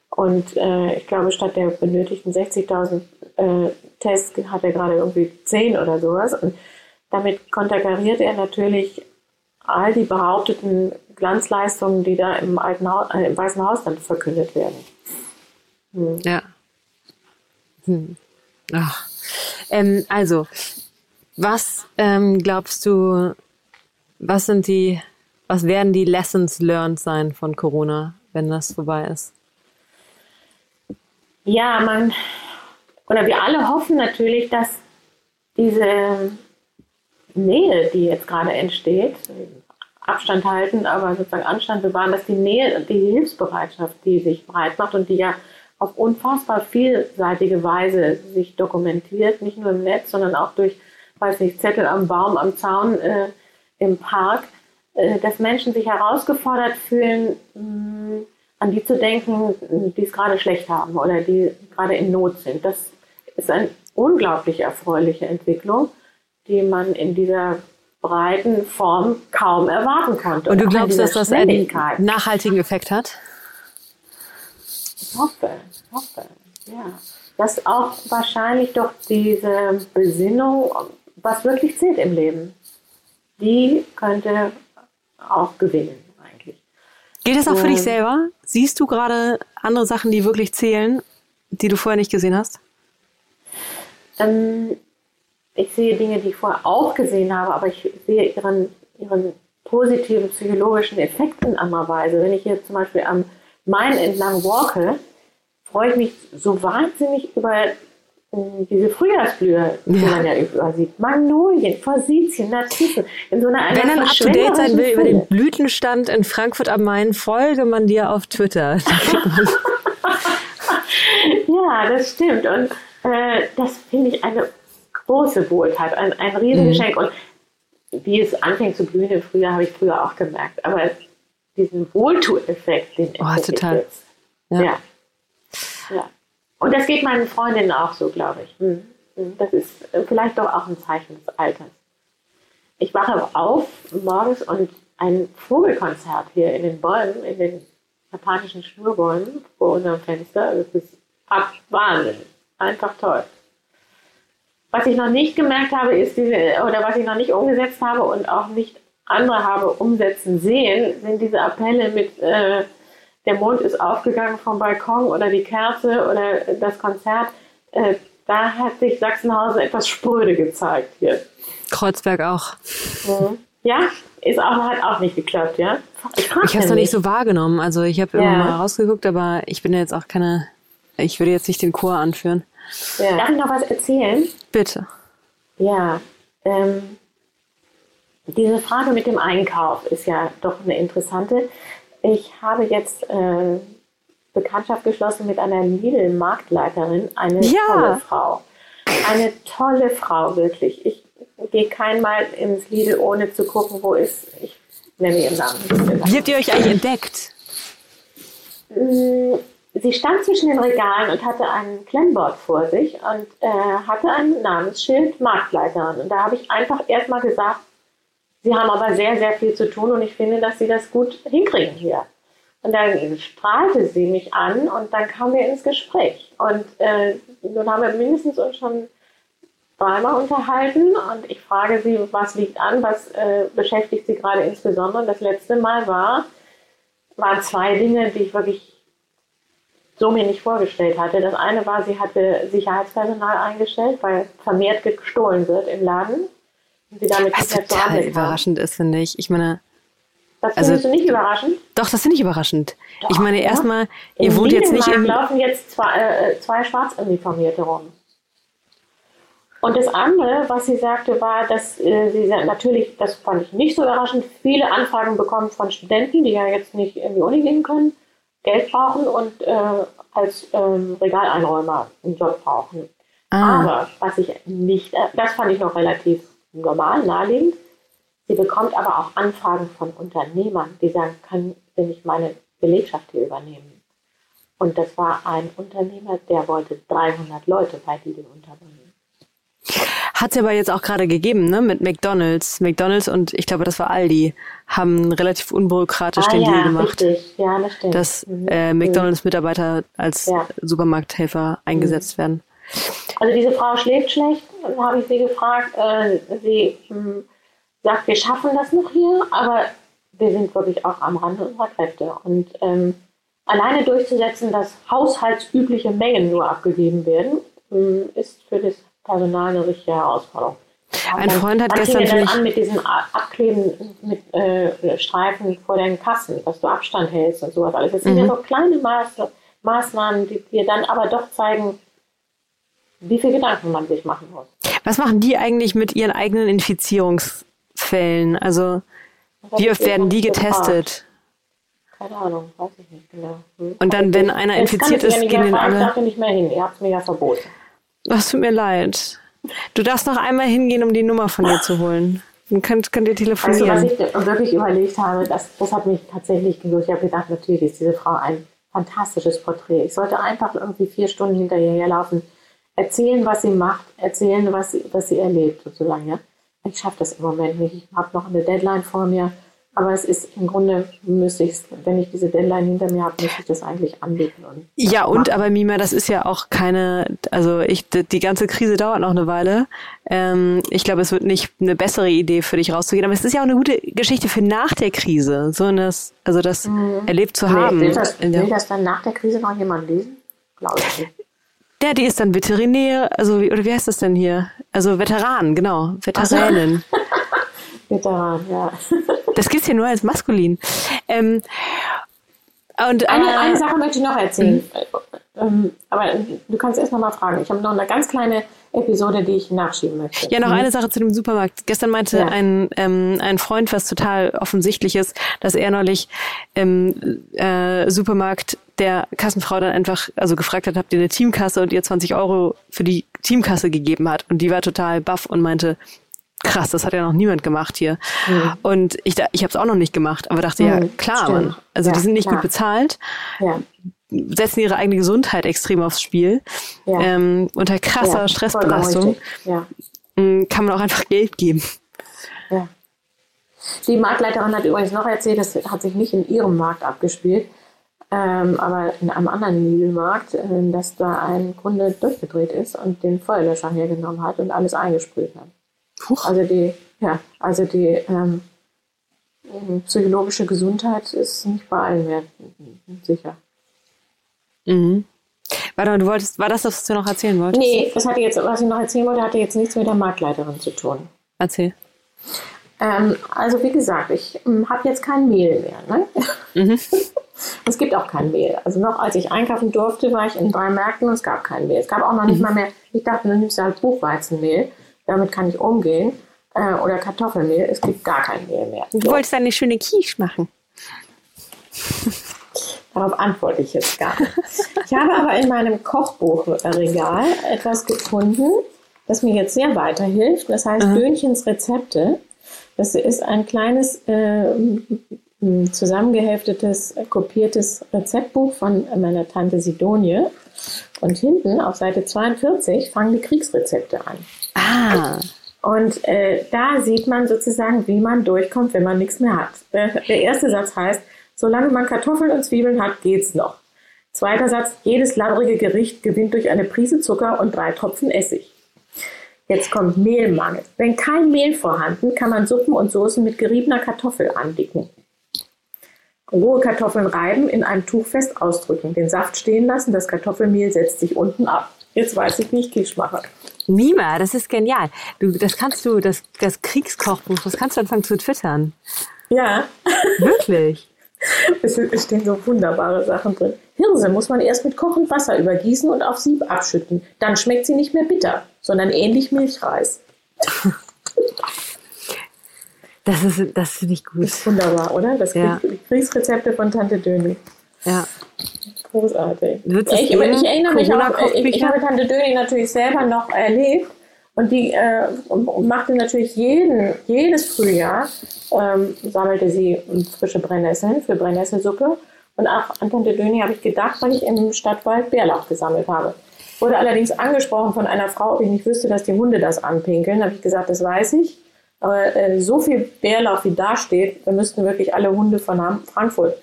Und äh, ich glaube, statt der benötigten 60.000 äh, Tests hat er gerade irgendwie 10 oder sowas. Und damit konterkariert er natürlich all die behaupteten Glanzleistungen, die da im, Alten Haus, äh, im Weißen Haus dann verkündet werden. Hm. Ja. Hm. Ähm, also, was ähm, glaubst du, was sind die, was werden die Lessons learned sein von Corona, wenn das vorbei ist? Ja, man, oder wir alle hoffen natürlich, dass diese Nähe, die jetzt gerade entsteht, Abstand halten, aber sozusagen Anstand bewahren, dass die Nähe, die Hilfsbereitschaft, die sich breit macht und die ja auf unfassbar vielseitige Weise sich dokumentiert, nicht nur im Netz, sondern auch durch, weiß nicht, Zettel am Baum, am Zaun, äh, im Park, äh, dass Menschen sich herausgefordert fühlen, mh, an die zu denken, die es gerade schlecht haben oder die gerade in Not sind. Das ist eine unglaublich erfreuliche Entwicklung, die man in dieser breiten Form kaum erwarten konnte. Und du glaubst, dass das einen nachhaltigen Effekt hat? Ich hoffe, ich hoffe, ja. Dass auch wahrscheinlich doch diese Besinnung, was wirklich zählt im Leben, die könnte auch gewinnen. Geht das auch für dich selber? Siehst du gerade andere Sachen, die wirklich zählen, die du vorher nicht gesehen hast? Ähm, ich sehe Dinge, die ich vorher auch gesehen habe, aber ich sehe ihren, ihren positiven psychologischen Effekt in anderer Weise. Wenn ich hier zum Beispiel am Main entlang walke, freue ich mich so wahnsinnig über diese Frühjahrsblühe, die ja. man ja übersieht. Magnolien, Forsythien, Narzissen. In so einer, einer Wenn man up to date sein will über den Blütenstand in Frankfurt am Main, folge man dir auf Twitter. ja, das stimmt. Und äh, das finde ich eine große Wohltat, ein, ein Riesengeschenk. Mhm. Und wie es anfängt zu blühen im Frühjahr, habe ich früher auch gemerkt. Aber diesen Wohltu-Effekt, den oh, total. Jetzt. Ja. ja. ja. Und das geht meinen Freundinnen auch so, glaube ich. Mhm. Mhm. Das ist äh, vielleicht doch auch ein Zeichen des Alters. Ich wache auf morgens und ein Vogelkonzert hier in den Bäumen, in den japanischen Schnurbäumen vor unserem Fenster. Das ist ab Wahnsinn. Einfach toll. Was ich noch nicht gemerkt habe, ist diese, oder was ich noch nicht umgesetzt habe und auch nicht andere habe umsetzen sehen, sind diese Appelle mit äh, der Mond ist aufgegangen vom Balkon oder die Kerze oder das Konzert. Äh, da hat sich Sachsenhausen etwas spröde gezeigt hier. Kreuzberg auch. Mhm. Ja, ist auch, hat auch nicht geklappt, ja? Ich, ich habe es noch nicht so wahrgenommen. Also ich habe ja. immer mal rausgeguckt, aber ich bin jetzt auch keine, ich würde jetzt nicht den Chor anführen. Ja. Darf ich noch was erzählen? Bitte. Ja, ähm, diese Frage mit dem Einkauf ist ja doch eine interessante. Ich habe jetzt äh, Bekanntschaft geschlossen mit einer Lidl-Marktleiterin, eine ja. tolle Frau. Eine tolle Frau, wirklich. Ich gehe keinmal ins Lidl, ohne zu gucken, wo ist. Ich nenne ihren Namen. Wie habt ihr euch eigentlich entdeckt? Mm, sie stand zwischen den Regalen und hatte ein Klemmboard vor sich und äh, hatte ein Namensschild Marktleiterin. Und da habe ich einfach erstmal gesagt, Sie haben aber sehr, sehr viel zu tun und ich finde, dass Sie das gut hinkriegen hier. Und dann strahlte sie mich an und dann kamen wir ins Gespräch. Und äh, nun haben wir mindestens uns schon dreimal unterhalten und ich frage sie, was liegt an, was äh, beschäftigt sie gerade insbesondere. Und das letzte Mal war, waren zwei Dinge, die ich wirklich so mir nicht vorgestellt hatte. Das eine war, sie hatte Sicherheitspersonal eingestellt, weil vermehrt gestohlen wird im Laden. Sie damit Was total überraschend ist, finde ich. Ich meine, das also, findest du nicht überraschend? Doch, das finde ich überraschend. Doch, ich meine, ja. erstmal, ihr wohnt jetzt nicht im... laufen jetzt zwei, äh, zwei Schwarzuniformierte rum. Und das andere, was sie sagte, war, dass äh, sie natürlich, das fand ich nicht so überraschend, viele Anfragen bekommen von Studenten, die ja jetzt nicht in die Uni gehen können, Geld brauchen und äh, als ähm, Regaleinräumer einen Job brauchen. Ah. Aber was ich nicht, äh, das fand ich noch relativ normal, naheliegend. Sie bekommt aber auch Anfragen von Unternehmern, die sagen, können Sie nicht meine Belegschaft hier übernehmen? Und das war ein Unternehmer, der wollte 300 Leute bei Lidl unterbringen. Hat es aber jetzt auch gerade gegeben, ne? Mit McDonalds. McDonalds und ich glaube, das war Aldi, haben relativ unbürokratisch ah, den ja, Deal gemacht. Richtig. Ja, das stimmt. Dass mhm. äh, McDonalds-Mitarbeiter als ja. Supermarkthelfer eingesetzt mhm. werden. Also diese Frau schläft schlecht, habe ich sie gefragt. Äh, sie mh, hm, sagt, wir schaffen das noch hier, aber wir sind wirklich auch am Rande unserer Kräfte. Und ähm, alleine durchzusetzen, dass haushaltsübliche Mengen nur abgegeben werden, mh, hm, ist für das Personal eine richtige Herausforderung. Ein Freund hat gestern dann an mit diesen Abkleben mit äh, Streifen vor den Kassen, dass du Abstand hältst und sowas alles. Das sind mhm. ja so kleine Maß, Maßnahmen, die dir dann aber doch zeigen, wie viel Gedanken man sich machen muss. Was machen die eigentlich mit ihren eigenen Infizierungsfällen? Also wie oft werden die getestet? Keine Ahnung, weiß ich nicht genau. Hm? Und dann, wenn einer infiziert ist, gehen den alle... Ich darf nicht mehr hin, ihr habt es mir ja verboten. Das tut mir leid. Du darfst noch einmal hingehen, um die Nummer von dir zu holen. Dann könnt, könnt ihr telefonieren. Also, was ich wirklich überlegt habe, das, das hat mich tatsächlich gelöst. Ich habe gedacht, natürlich ist diese Frau ein fantastisches Porträt. Ich sollte einfach irgendwie vier Stunden hinter ihr herlaufen, erzählen, was sie macht, erzählen, was sie, was sie erlebt, sozusagen. Ja? Ich schaffe das im Moment nicht. Ich habe noch eine Deadline vor mir. Aber es ist im Grunde, müsste ich, wenn ich diese Deadline hinter mir habe, müsste ich das eigentlich anbieten. Und ja, und aber Mima, das ist ja auch keine, also ich, die ganze Krise dauert noch eine Weile. Ähm, ich glaube, es wird nicht eine bessere Idee für dich rauszugehen, aber es ist ja auch eine gute Geschichte für nach der Krise, so das, also das mhm. erlebt zu nee, haben. Will das, will das dann nach der Krise noch jemand lesen? Glaube ich nicht. Ja, die ist dann Veterinär, also wie, oder wie heißt das denn hier? Also Veteran, genau, Veteranin. Also, Veteran, ja. Das gibt's hier nur als maskulin. Ähm, und, eine, äh, eine Sache möchte ich noch erzählen. Ähm, aber du kannst erst noch mal fragen. Ich habe noch eine ganz kleine Episode, die ich nachschieben möchte. Ja, noch mhm. eine Sache zu dem Supermarkt. Gestern meinte ja. ein, ähm, ein Freund, was total offensichtlich ist, dass er neulich im äh, Supermarkt der Kassenfrau dann einfach, also gefragt hat, habt ihr eine Teamkasse und ihr 20 Euro für die Teamkasse gegeben hat. Und die war total baff und meinte, krass, das hat ja noch niemand gemacht hier. Mhm. Und ich, ich habe es auch noch nicht gemacht, aber dachte, mhm, ja, klar. Mann. Also ja, die sind nicht klar. gut bezahlt. Ja. Setzen ihre eigene Gesundheit extrem aufs Spiel. Ja. Ähm, unter krasser Stressbelastung mm, kann man auch einfach Geld geben. Ja. Die Marktleiterin hat übrigens noch erzählt, das hat sich nicht in ihrem Markt abgespielt, ähm, aber in einem anderen Lidl-Markt, äh, dass da ein Kunde durchgedreht ist und den Feuerlöscher hergenommen hat und alles eingesprüht hat. Puch. Also die, ja, also die ähm, psychologische Gesundheit ist nicht bei allen mehr sicher. Mhm. Warte mal, du wolltest, war das, was du noch erzählen wolltest? Nee, das hatte jetzt, was ich noch erzählen wollte, hatte jetzt nichts mit der Marktleiterin zu tun. Erzähl. Ähm, also wie gesagt, ich ähm, habe jetzt kein Mehl mehr. Ne? Mhm. es gibt auch kein Mehl. Also noch als ich einkaufen durfte, war ich in drei Märkten und es gab kein Mehl. Es gab auch noch nicht mhm. mal mehr, ich dachte, du nimmst halt Buchweizenmehl damit kann ich umgehen. Äh, oder Kartoffelmehl, es gibt gar kein Mehl mehr. Du so. wolltest eine schöne Quiche machen. Darauf antworte ich jetzt gar nicht. Ich habe aber in meinem Kochbuchregal etwas gefunden, das mir jetzt sehr weiterhilft. Das heißt mhm. Dönchens Rezepte. Das ist ein kleines äh, zusammengeheftetes, kopiertes Rezeptbuch von meiner Tante Sidonie. Und hinten auf Seite 42 fangen die Kriegsrezepte an. Ah. Und äh, da sieht man sozusagen, wie man durchkommt, wenn man nichts mehr hat. Der, der erste Satz heißt, solange man Kartoffeln und Zwiebeln hat, geht's noch. Zweiter Satz, jedes labbrige Gericht gewinnt durch eine Prise Zucker und drei Tropfen Essig. Jetzt kommt Mehlmangel. Wenn kein Mehl vorhanden, kann man Suppen und Soßen mit geriebener Kartoffel andicken. Rohe Kartoffeln reiben, in einem Tuch fest ausdrücken, den Saft stehen lassen, das Kartoffelmehl setzt sich unten ab. Jetzt weiß ich, wie ich Quiche mache. Mima, das ist genial. Du, das kannst du, das, das Kriegskochbuch, das kannst du anfangen zu twittern. Ja. Wirklich? Es, stehen so wunderbare Sachen drin. Hirse muss man erst mit kochendem Wasser übergießen und auf Sieb abschütten. Dann schmeckt sie nicht mehr bitter, sondern ähnlich Milchreis. Das ist, das finde ich gut. Das ist wunderbar, oder? Das ja. Kriegsrezepte von Tante Döni. Ja. großartig. Ja, ich, ich erinnere mich auch, ich, ich habe Tante Döni natürlich selber noch erlebt und die äh, machte natürlich jeden, jedes Frühjahr, ähm, sammelte sie frische Brennnesseln für Brennnesselsuppe und auch an Tante Döni habe ich gedacht, weil ich im Stadtwald Bärlauch gesammelt habe. Wurde allerdings angesprochen von einer Frau, ob ich nicht wüsste, dass die Hunde das anpinkeln. Da habe ich gesagt, das weiß ich. Aber äh, so viel Bärlauch, wie da steht, da müssten wirklich alle Hunde von Frankfurt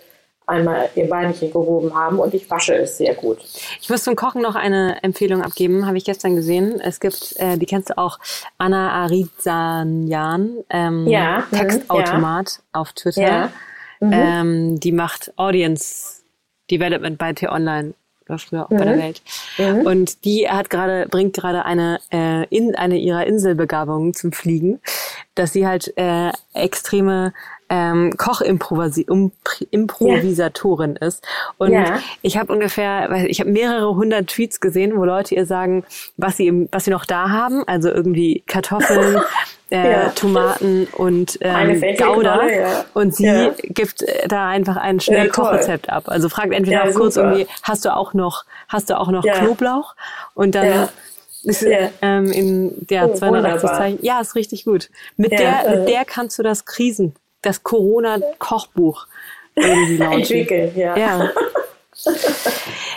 einmal ihr Beinchen gehoben haben und ich wasche es sehr gut. Ich muss zum Kochen noch eine Empfehlung abgeben, habe ich gestern gesehen. Es gibt, äh, die kennst du auch, Anna Arizanjan, ähm, Ja, mhm, Textautomat auf Twitter. Ja. Mhm. Ähm, die macht Audience Development bei T-Online, war früher auch bei Mhm. der Welt. Und die hat gerade, bringt gerade eine, äh, in, eine ihrer Inselbegabungen zum Fliegen, dass sie halt äh, extreme ähm, Koch-Improvisatorin ist. Und Ja. ich habe ungefähr, ich habe mehrere hundert Tweets gesehen, wo Leute ihr sagen, was sie im, was sie noch da haben, also irgendwie Kartoffeln, äh, Ja. Tomaten und ähm, Gouda. Ja. Und sie Ja. gibt äh, da einfach ein schnell Ja. Kochrezept ab. Also fragt entweder Ja, auch kurz super. irgendwie, hast du auch noch, hast du auch noch Ja. Knoblauch? Und dann Ja. ist Ja. ähm, in der Oh, 280 wunderbar. Zeichen. Ja, ist richtig gut. Mit Ja, der, äh. mit der kannst du das Krisen, das Corona-Kochbuch irgendwie launchen. Entwickeln, ja. Ja.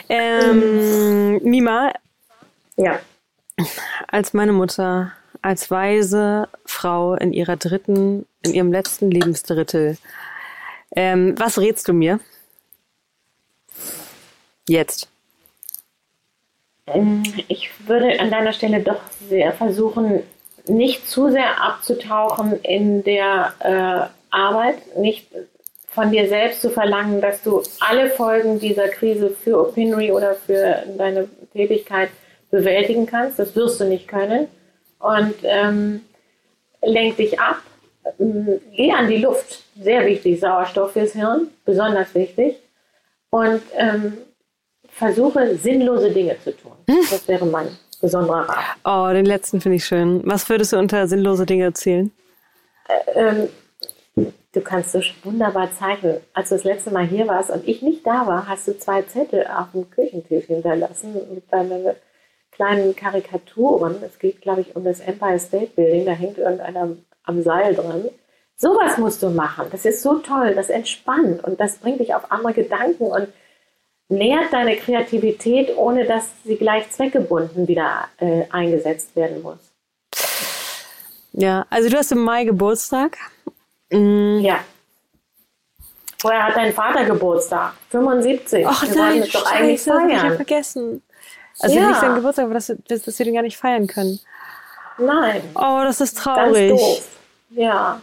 ähm, Mima, ja. als meine Mutter, als weise Frau in ihrer dritten, in ihrem letzten Lebensdrittel, ähm, was rätst du mir? Jetzt. Ähm, Ich würde an deiner Stelle doch sehr versuchen, nicht zu sehr abzutauchen in der äh, Arbeit, nicht von dir selbst zu verlangen, dass du alle Folgen dieser Krise für Opinory oder für deine Tätigkeit bewältigen kannst. Das wirst du nicht können. Und ähm, lenk dich ab. Ähm, Geh an die Luft. Sehr wichtig. Sauerstoff fürs Hirn. Besonders wichtig. Und ähm, versuche sinnlose Dinge zu tun. Das wäre mein besonderer Rat. Oh, den letzten finde ich schön. Was würdest du unter sinnlose Dinge zählen? Ähm, du kannst so wunderbar zeichnen. Als du das letzte Mal hier warst und ich nicht da war, hast du zwei Zettel auf dem Küchentisch hinterlassen mit deinen kleinen Karikaturen. Es geht, glaube ich, um das Empire State Building. Da hängt irgendeiner am Seil dran. Sowas musst du machen. Das ist so toll. Das entspannt und das bringt dich auf andere Gedanken und nährt deine Kreativität, ohne dass sie gleich zweckgebunden wieder äh, eingesetzt werden muss. Ja, also du hast im Mai Geburtstag. Mm, Ja. Vorher hat dein Vater Geburtstag. 75. Ach wir nein, es doch eigentlich Scheiße, das hab ich ja feiern. vergessen. Also Ja. nicht sein Geburtstag, aber dass, dass, dass wir den gar nicht feiern können. Nein, Oh, das ist ganz traurig. doof. Ja.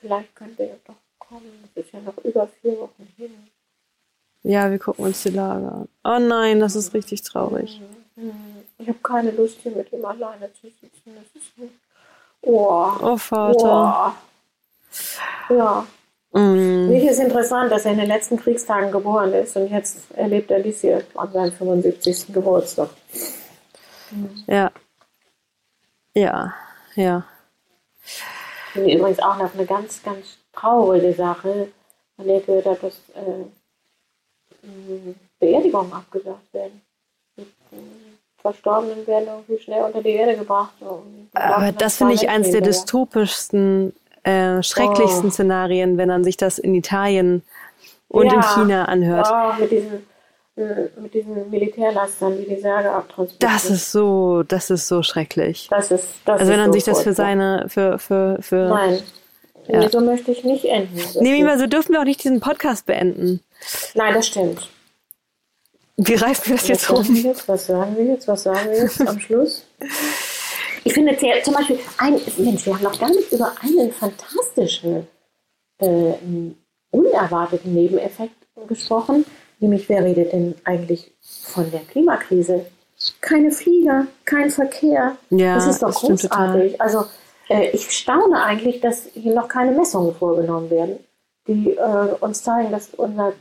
Vielleicht könnte er doch kommen. Das ist ja noch über vier Wochen hin. Ja, wir gucken uns die Lage an. Oh nein, das ist richtig traurig. Hm, Ich habe keine Lust, hier mit ihm alleine zu sitzen. Das ist ein... Oh. Oh, Vater. Oh. Ja. Mm. Mich ist interessant, dass er in den letzten Kriegstagen geboren ist und jetzt erlebt er dies hier an seinem 75. Geburtstag. Ja. Ja, ja. Ich finde übrigens auch noch eine ganz, ganz traurige Sache, der ich gehört habe, dass äh, mh, Beerdigungen abgesagt werden. Verstorbenen werden irgendwie schnell unter die Erde gebracht. Aber das finde ich eines der dystopischsten, äh, schrecklichsten Oh. Szenarien, wenn man sich das in Italien und in Ja. China anhört. Oh, mit diesen, mh, mit diesen Militärlastern, die die Särge abtransportieren. Das ist so, das ist so schrecklich. das ist, das Also wenn man so sich das für seine, für, für, für. Nein, Ja. so möchte ich nicht enden. Nee, Mima, so dürfen wir auch nicht diesen Podcast beenden. Nein, das stimmt. Wie reißt wir das jetzt um? wir jetzt? Was sagen wir jetzt? Was sagen wir jetzt am Schluss? Ich finde zum Beispiel, ein, Mensch, wir haben noch gar nicht über einen fantastischen, äh, unerwarteten Nebeneffekt gesprochen. Nämlich, wer redet denn eigentlich von der Klimakrise? Keine Flieger, kein Verkehr. Ja, das ist doch das großartig. Also, äh, ich staune eigentlich, dass hier noch keine Messungen vorgenommen werden, die äh, uns zeigen, dass unser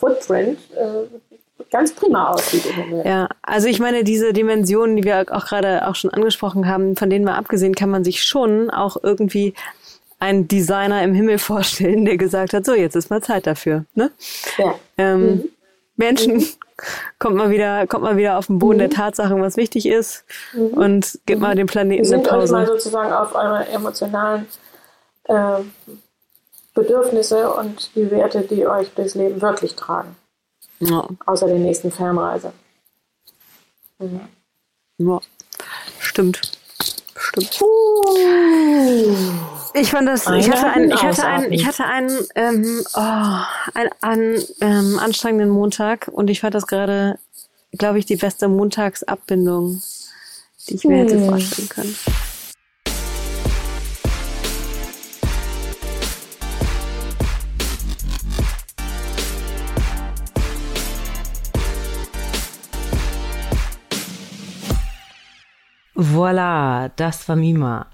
CO2-Footprint äh, ganz prima aussieht im Moment. Ja, also ich meine, diese Dimensionen, die wir auch gerade auch schon angesprochen haben, von denen mal abgesehen, kann man sich schon auch irgendwie einen Designer im Himmel vorstellen, der gesagt hat, so, jetzt ist mal Zeit dafür. Ne? Ja. Ähm, mhm. Menschen, mhm. kommt mal wieder, kommt mal wieder auf den Boden mhm. der Tatsachen, was wichtig ist mhm. und gibt mal mhm. dem Planeten eine Pause. Mal sozusagen auf eure emotionalen äh, Bedürfnisse und die Werte, die euch durchs Leben wirklich tragen. Ja. Außer der nächsten Fernreise. Ja. ja. Stimmt. Stimmt. Uh. Ich fand das, ich hatte einen, ich hatte einen, ich hatte einen, ähm, oh, einen, einen ähm, anstrengenden Montag und ich fand das gerade, glaube ich, die beste Montagsabbindung, die ich mir hm. hätte vorstellen können. Voila, das war Mima.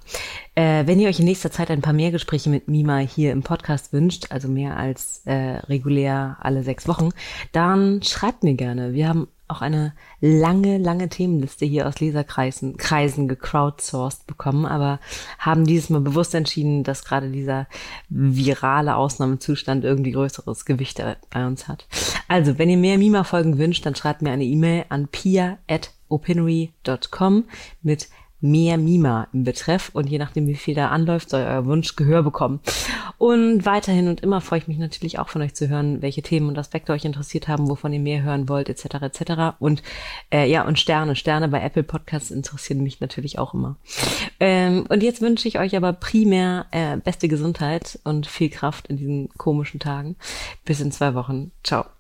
Äh, wenn ihr euch in nächster Zeit ein paar mehr Gespräche mit Mima hier im Podcast wünscht, also mehr als äh, regulär alle sechs Wochen, dann schreibt mir gerne. Wir haben auch eine lange, lange Themenliste hier aus Leserkreisen Kreisen gecrowdsourced bekommen, aber haben dieses Mal bewusst entschieden, dass gerade dieser virale Ausnahmezustand irgendwie größeres Gewicht bei uns hat. Also, wenn ihr mehr Mima-Folgen wünscht, dann schreibt mir eine E-Mail an pia.opinory.com mit mehr Mima im Betreff und je nachdem, wie viel da anläuft, soll euer Wunsch Gehör bekommen. Und weiterhin und immer freue ich mich natürlich auch von euch zu hören, welche Themen und Aspekte euch interessiert haben, wovon ihr mehr hören wollt, etc. etc. Und äh, ja, und Sterne, Sterne bei Apple Podcasts interessieren mich natürlich auch immer. Ähm, und jetzt wünsche ich euch aber primär äh, beste Gesundheit und viel Kraft in diesen komischen Tagen. Bis in zwei Wochen. Ciao.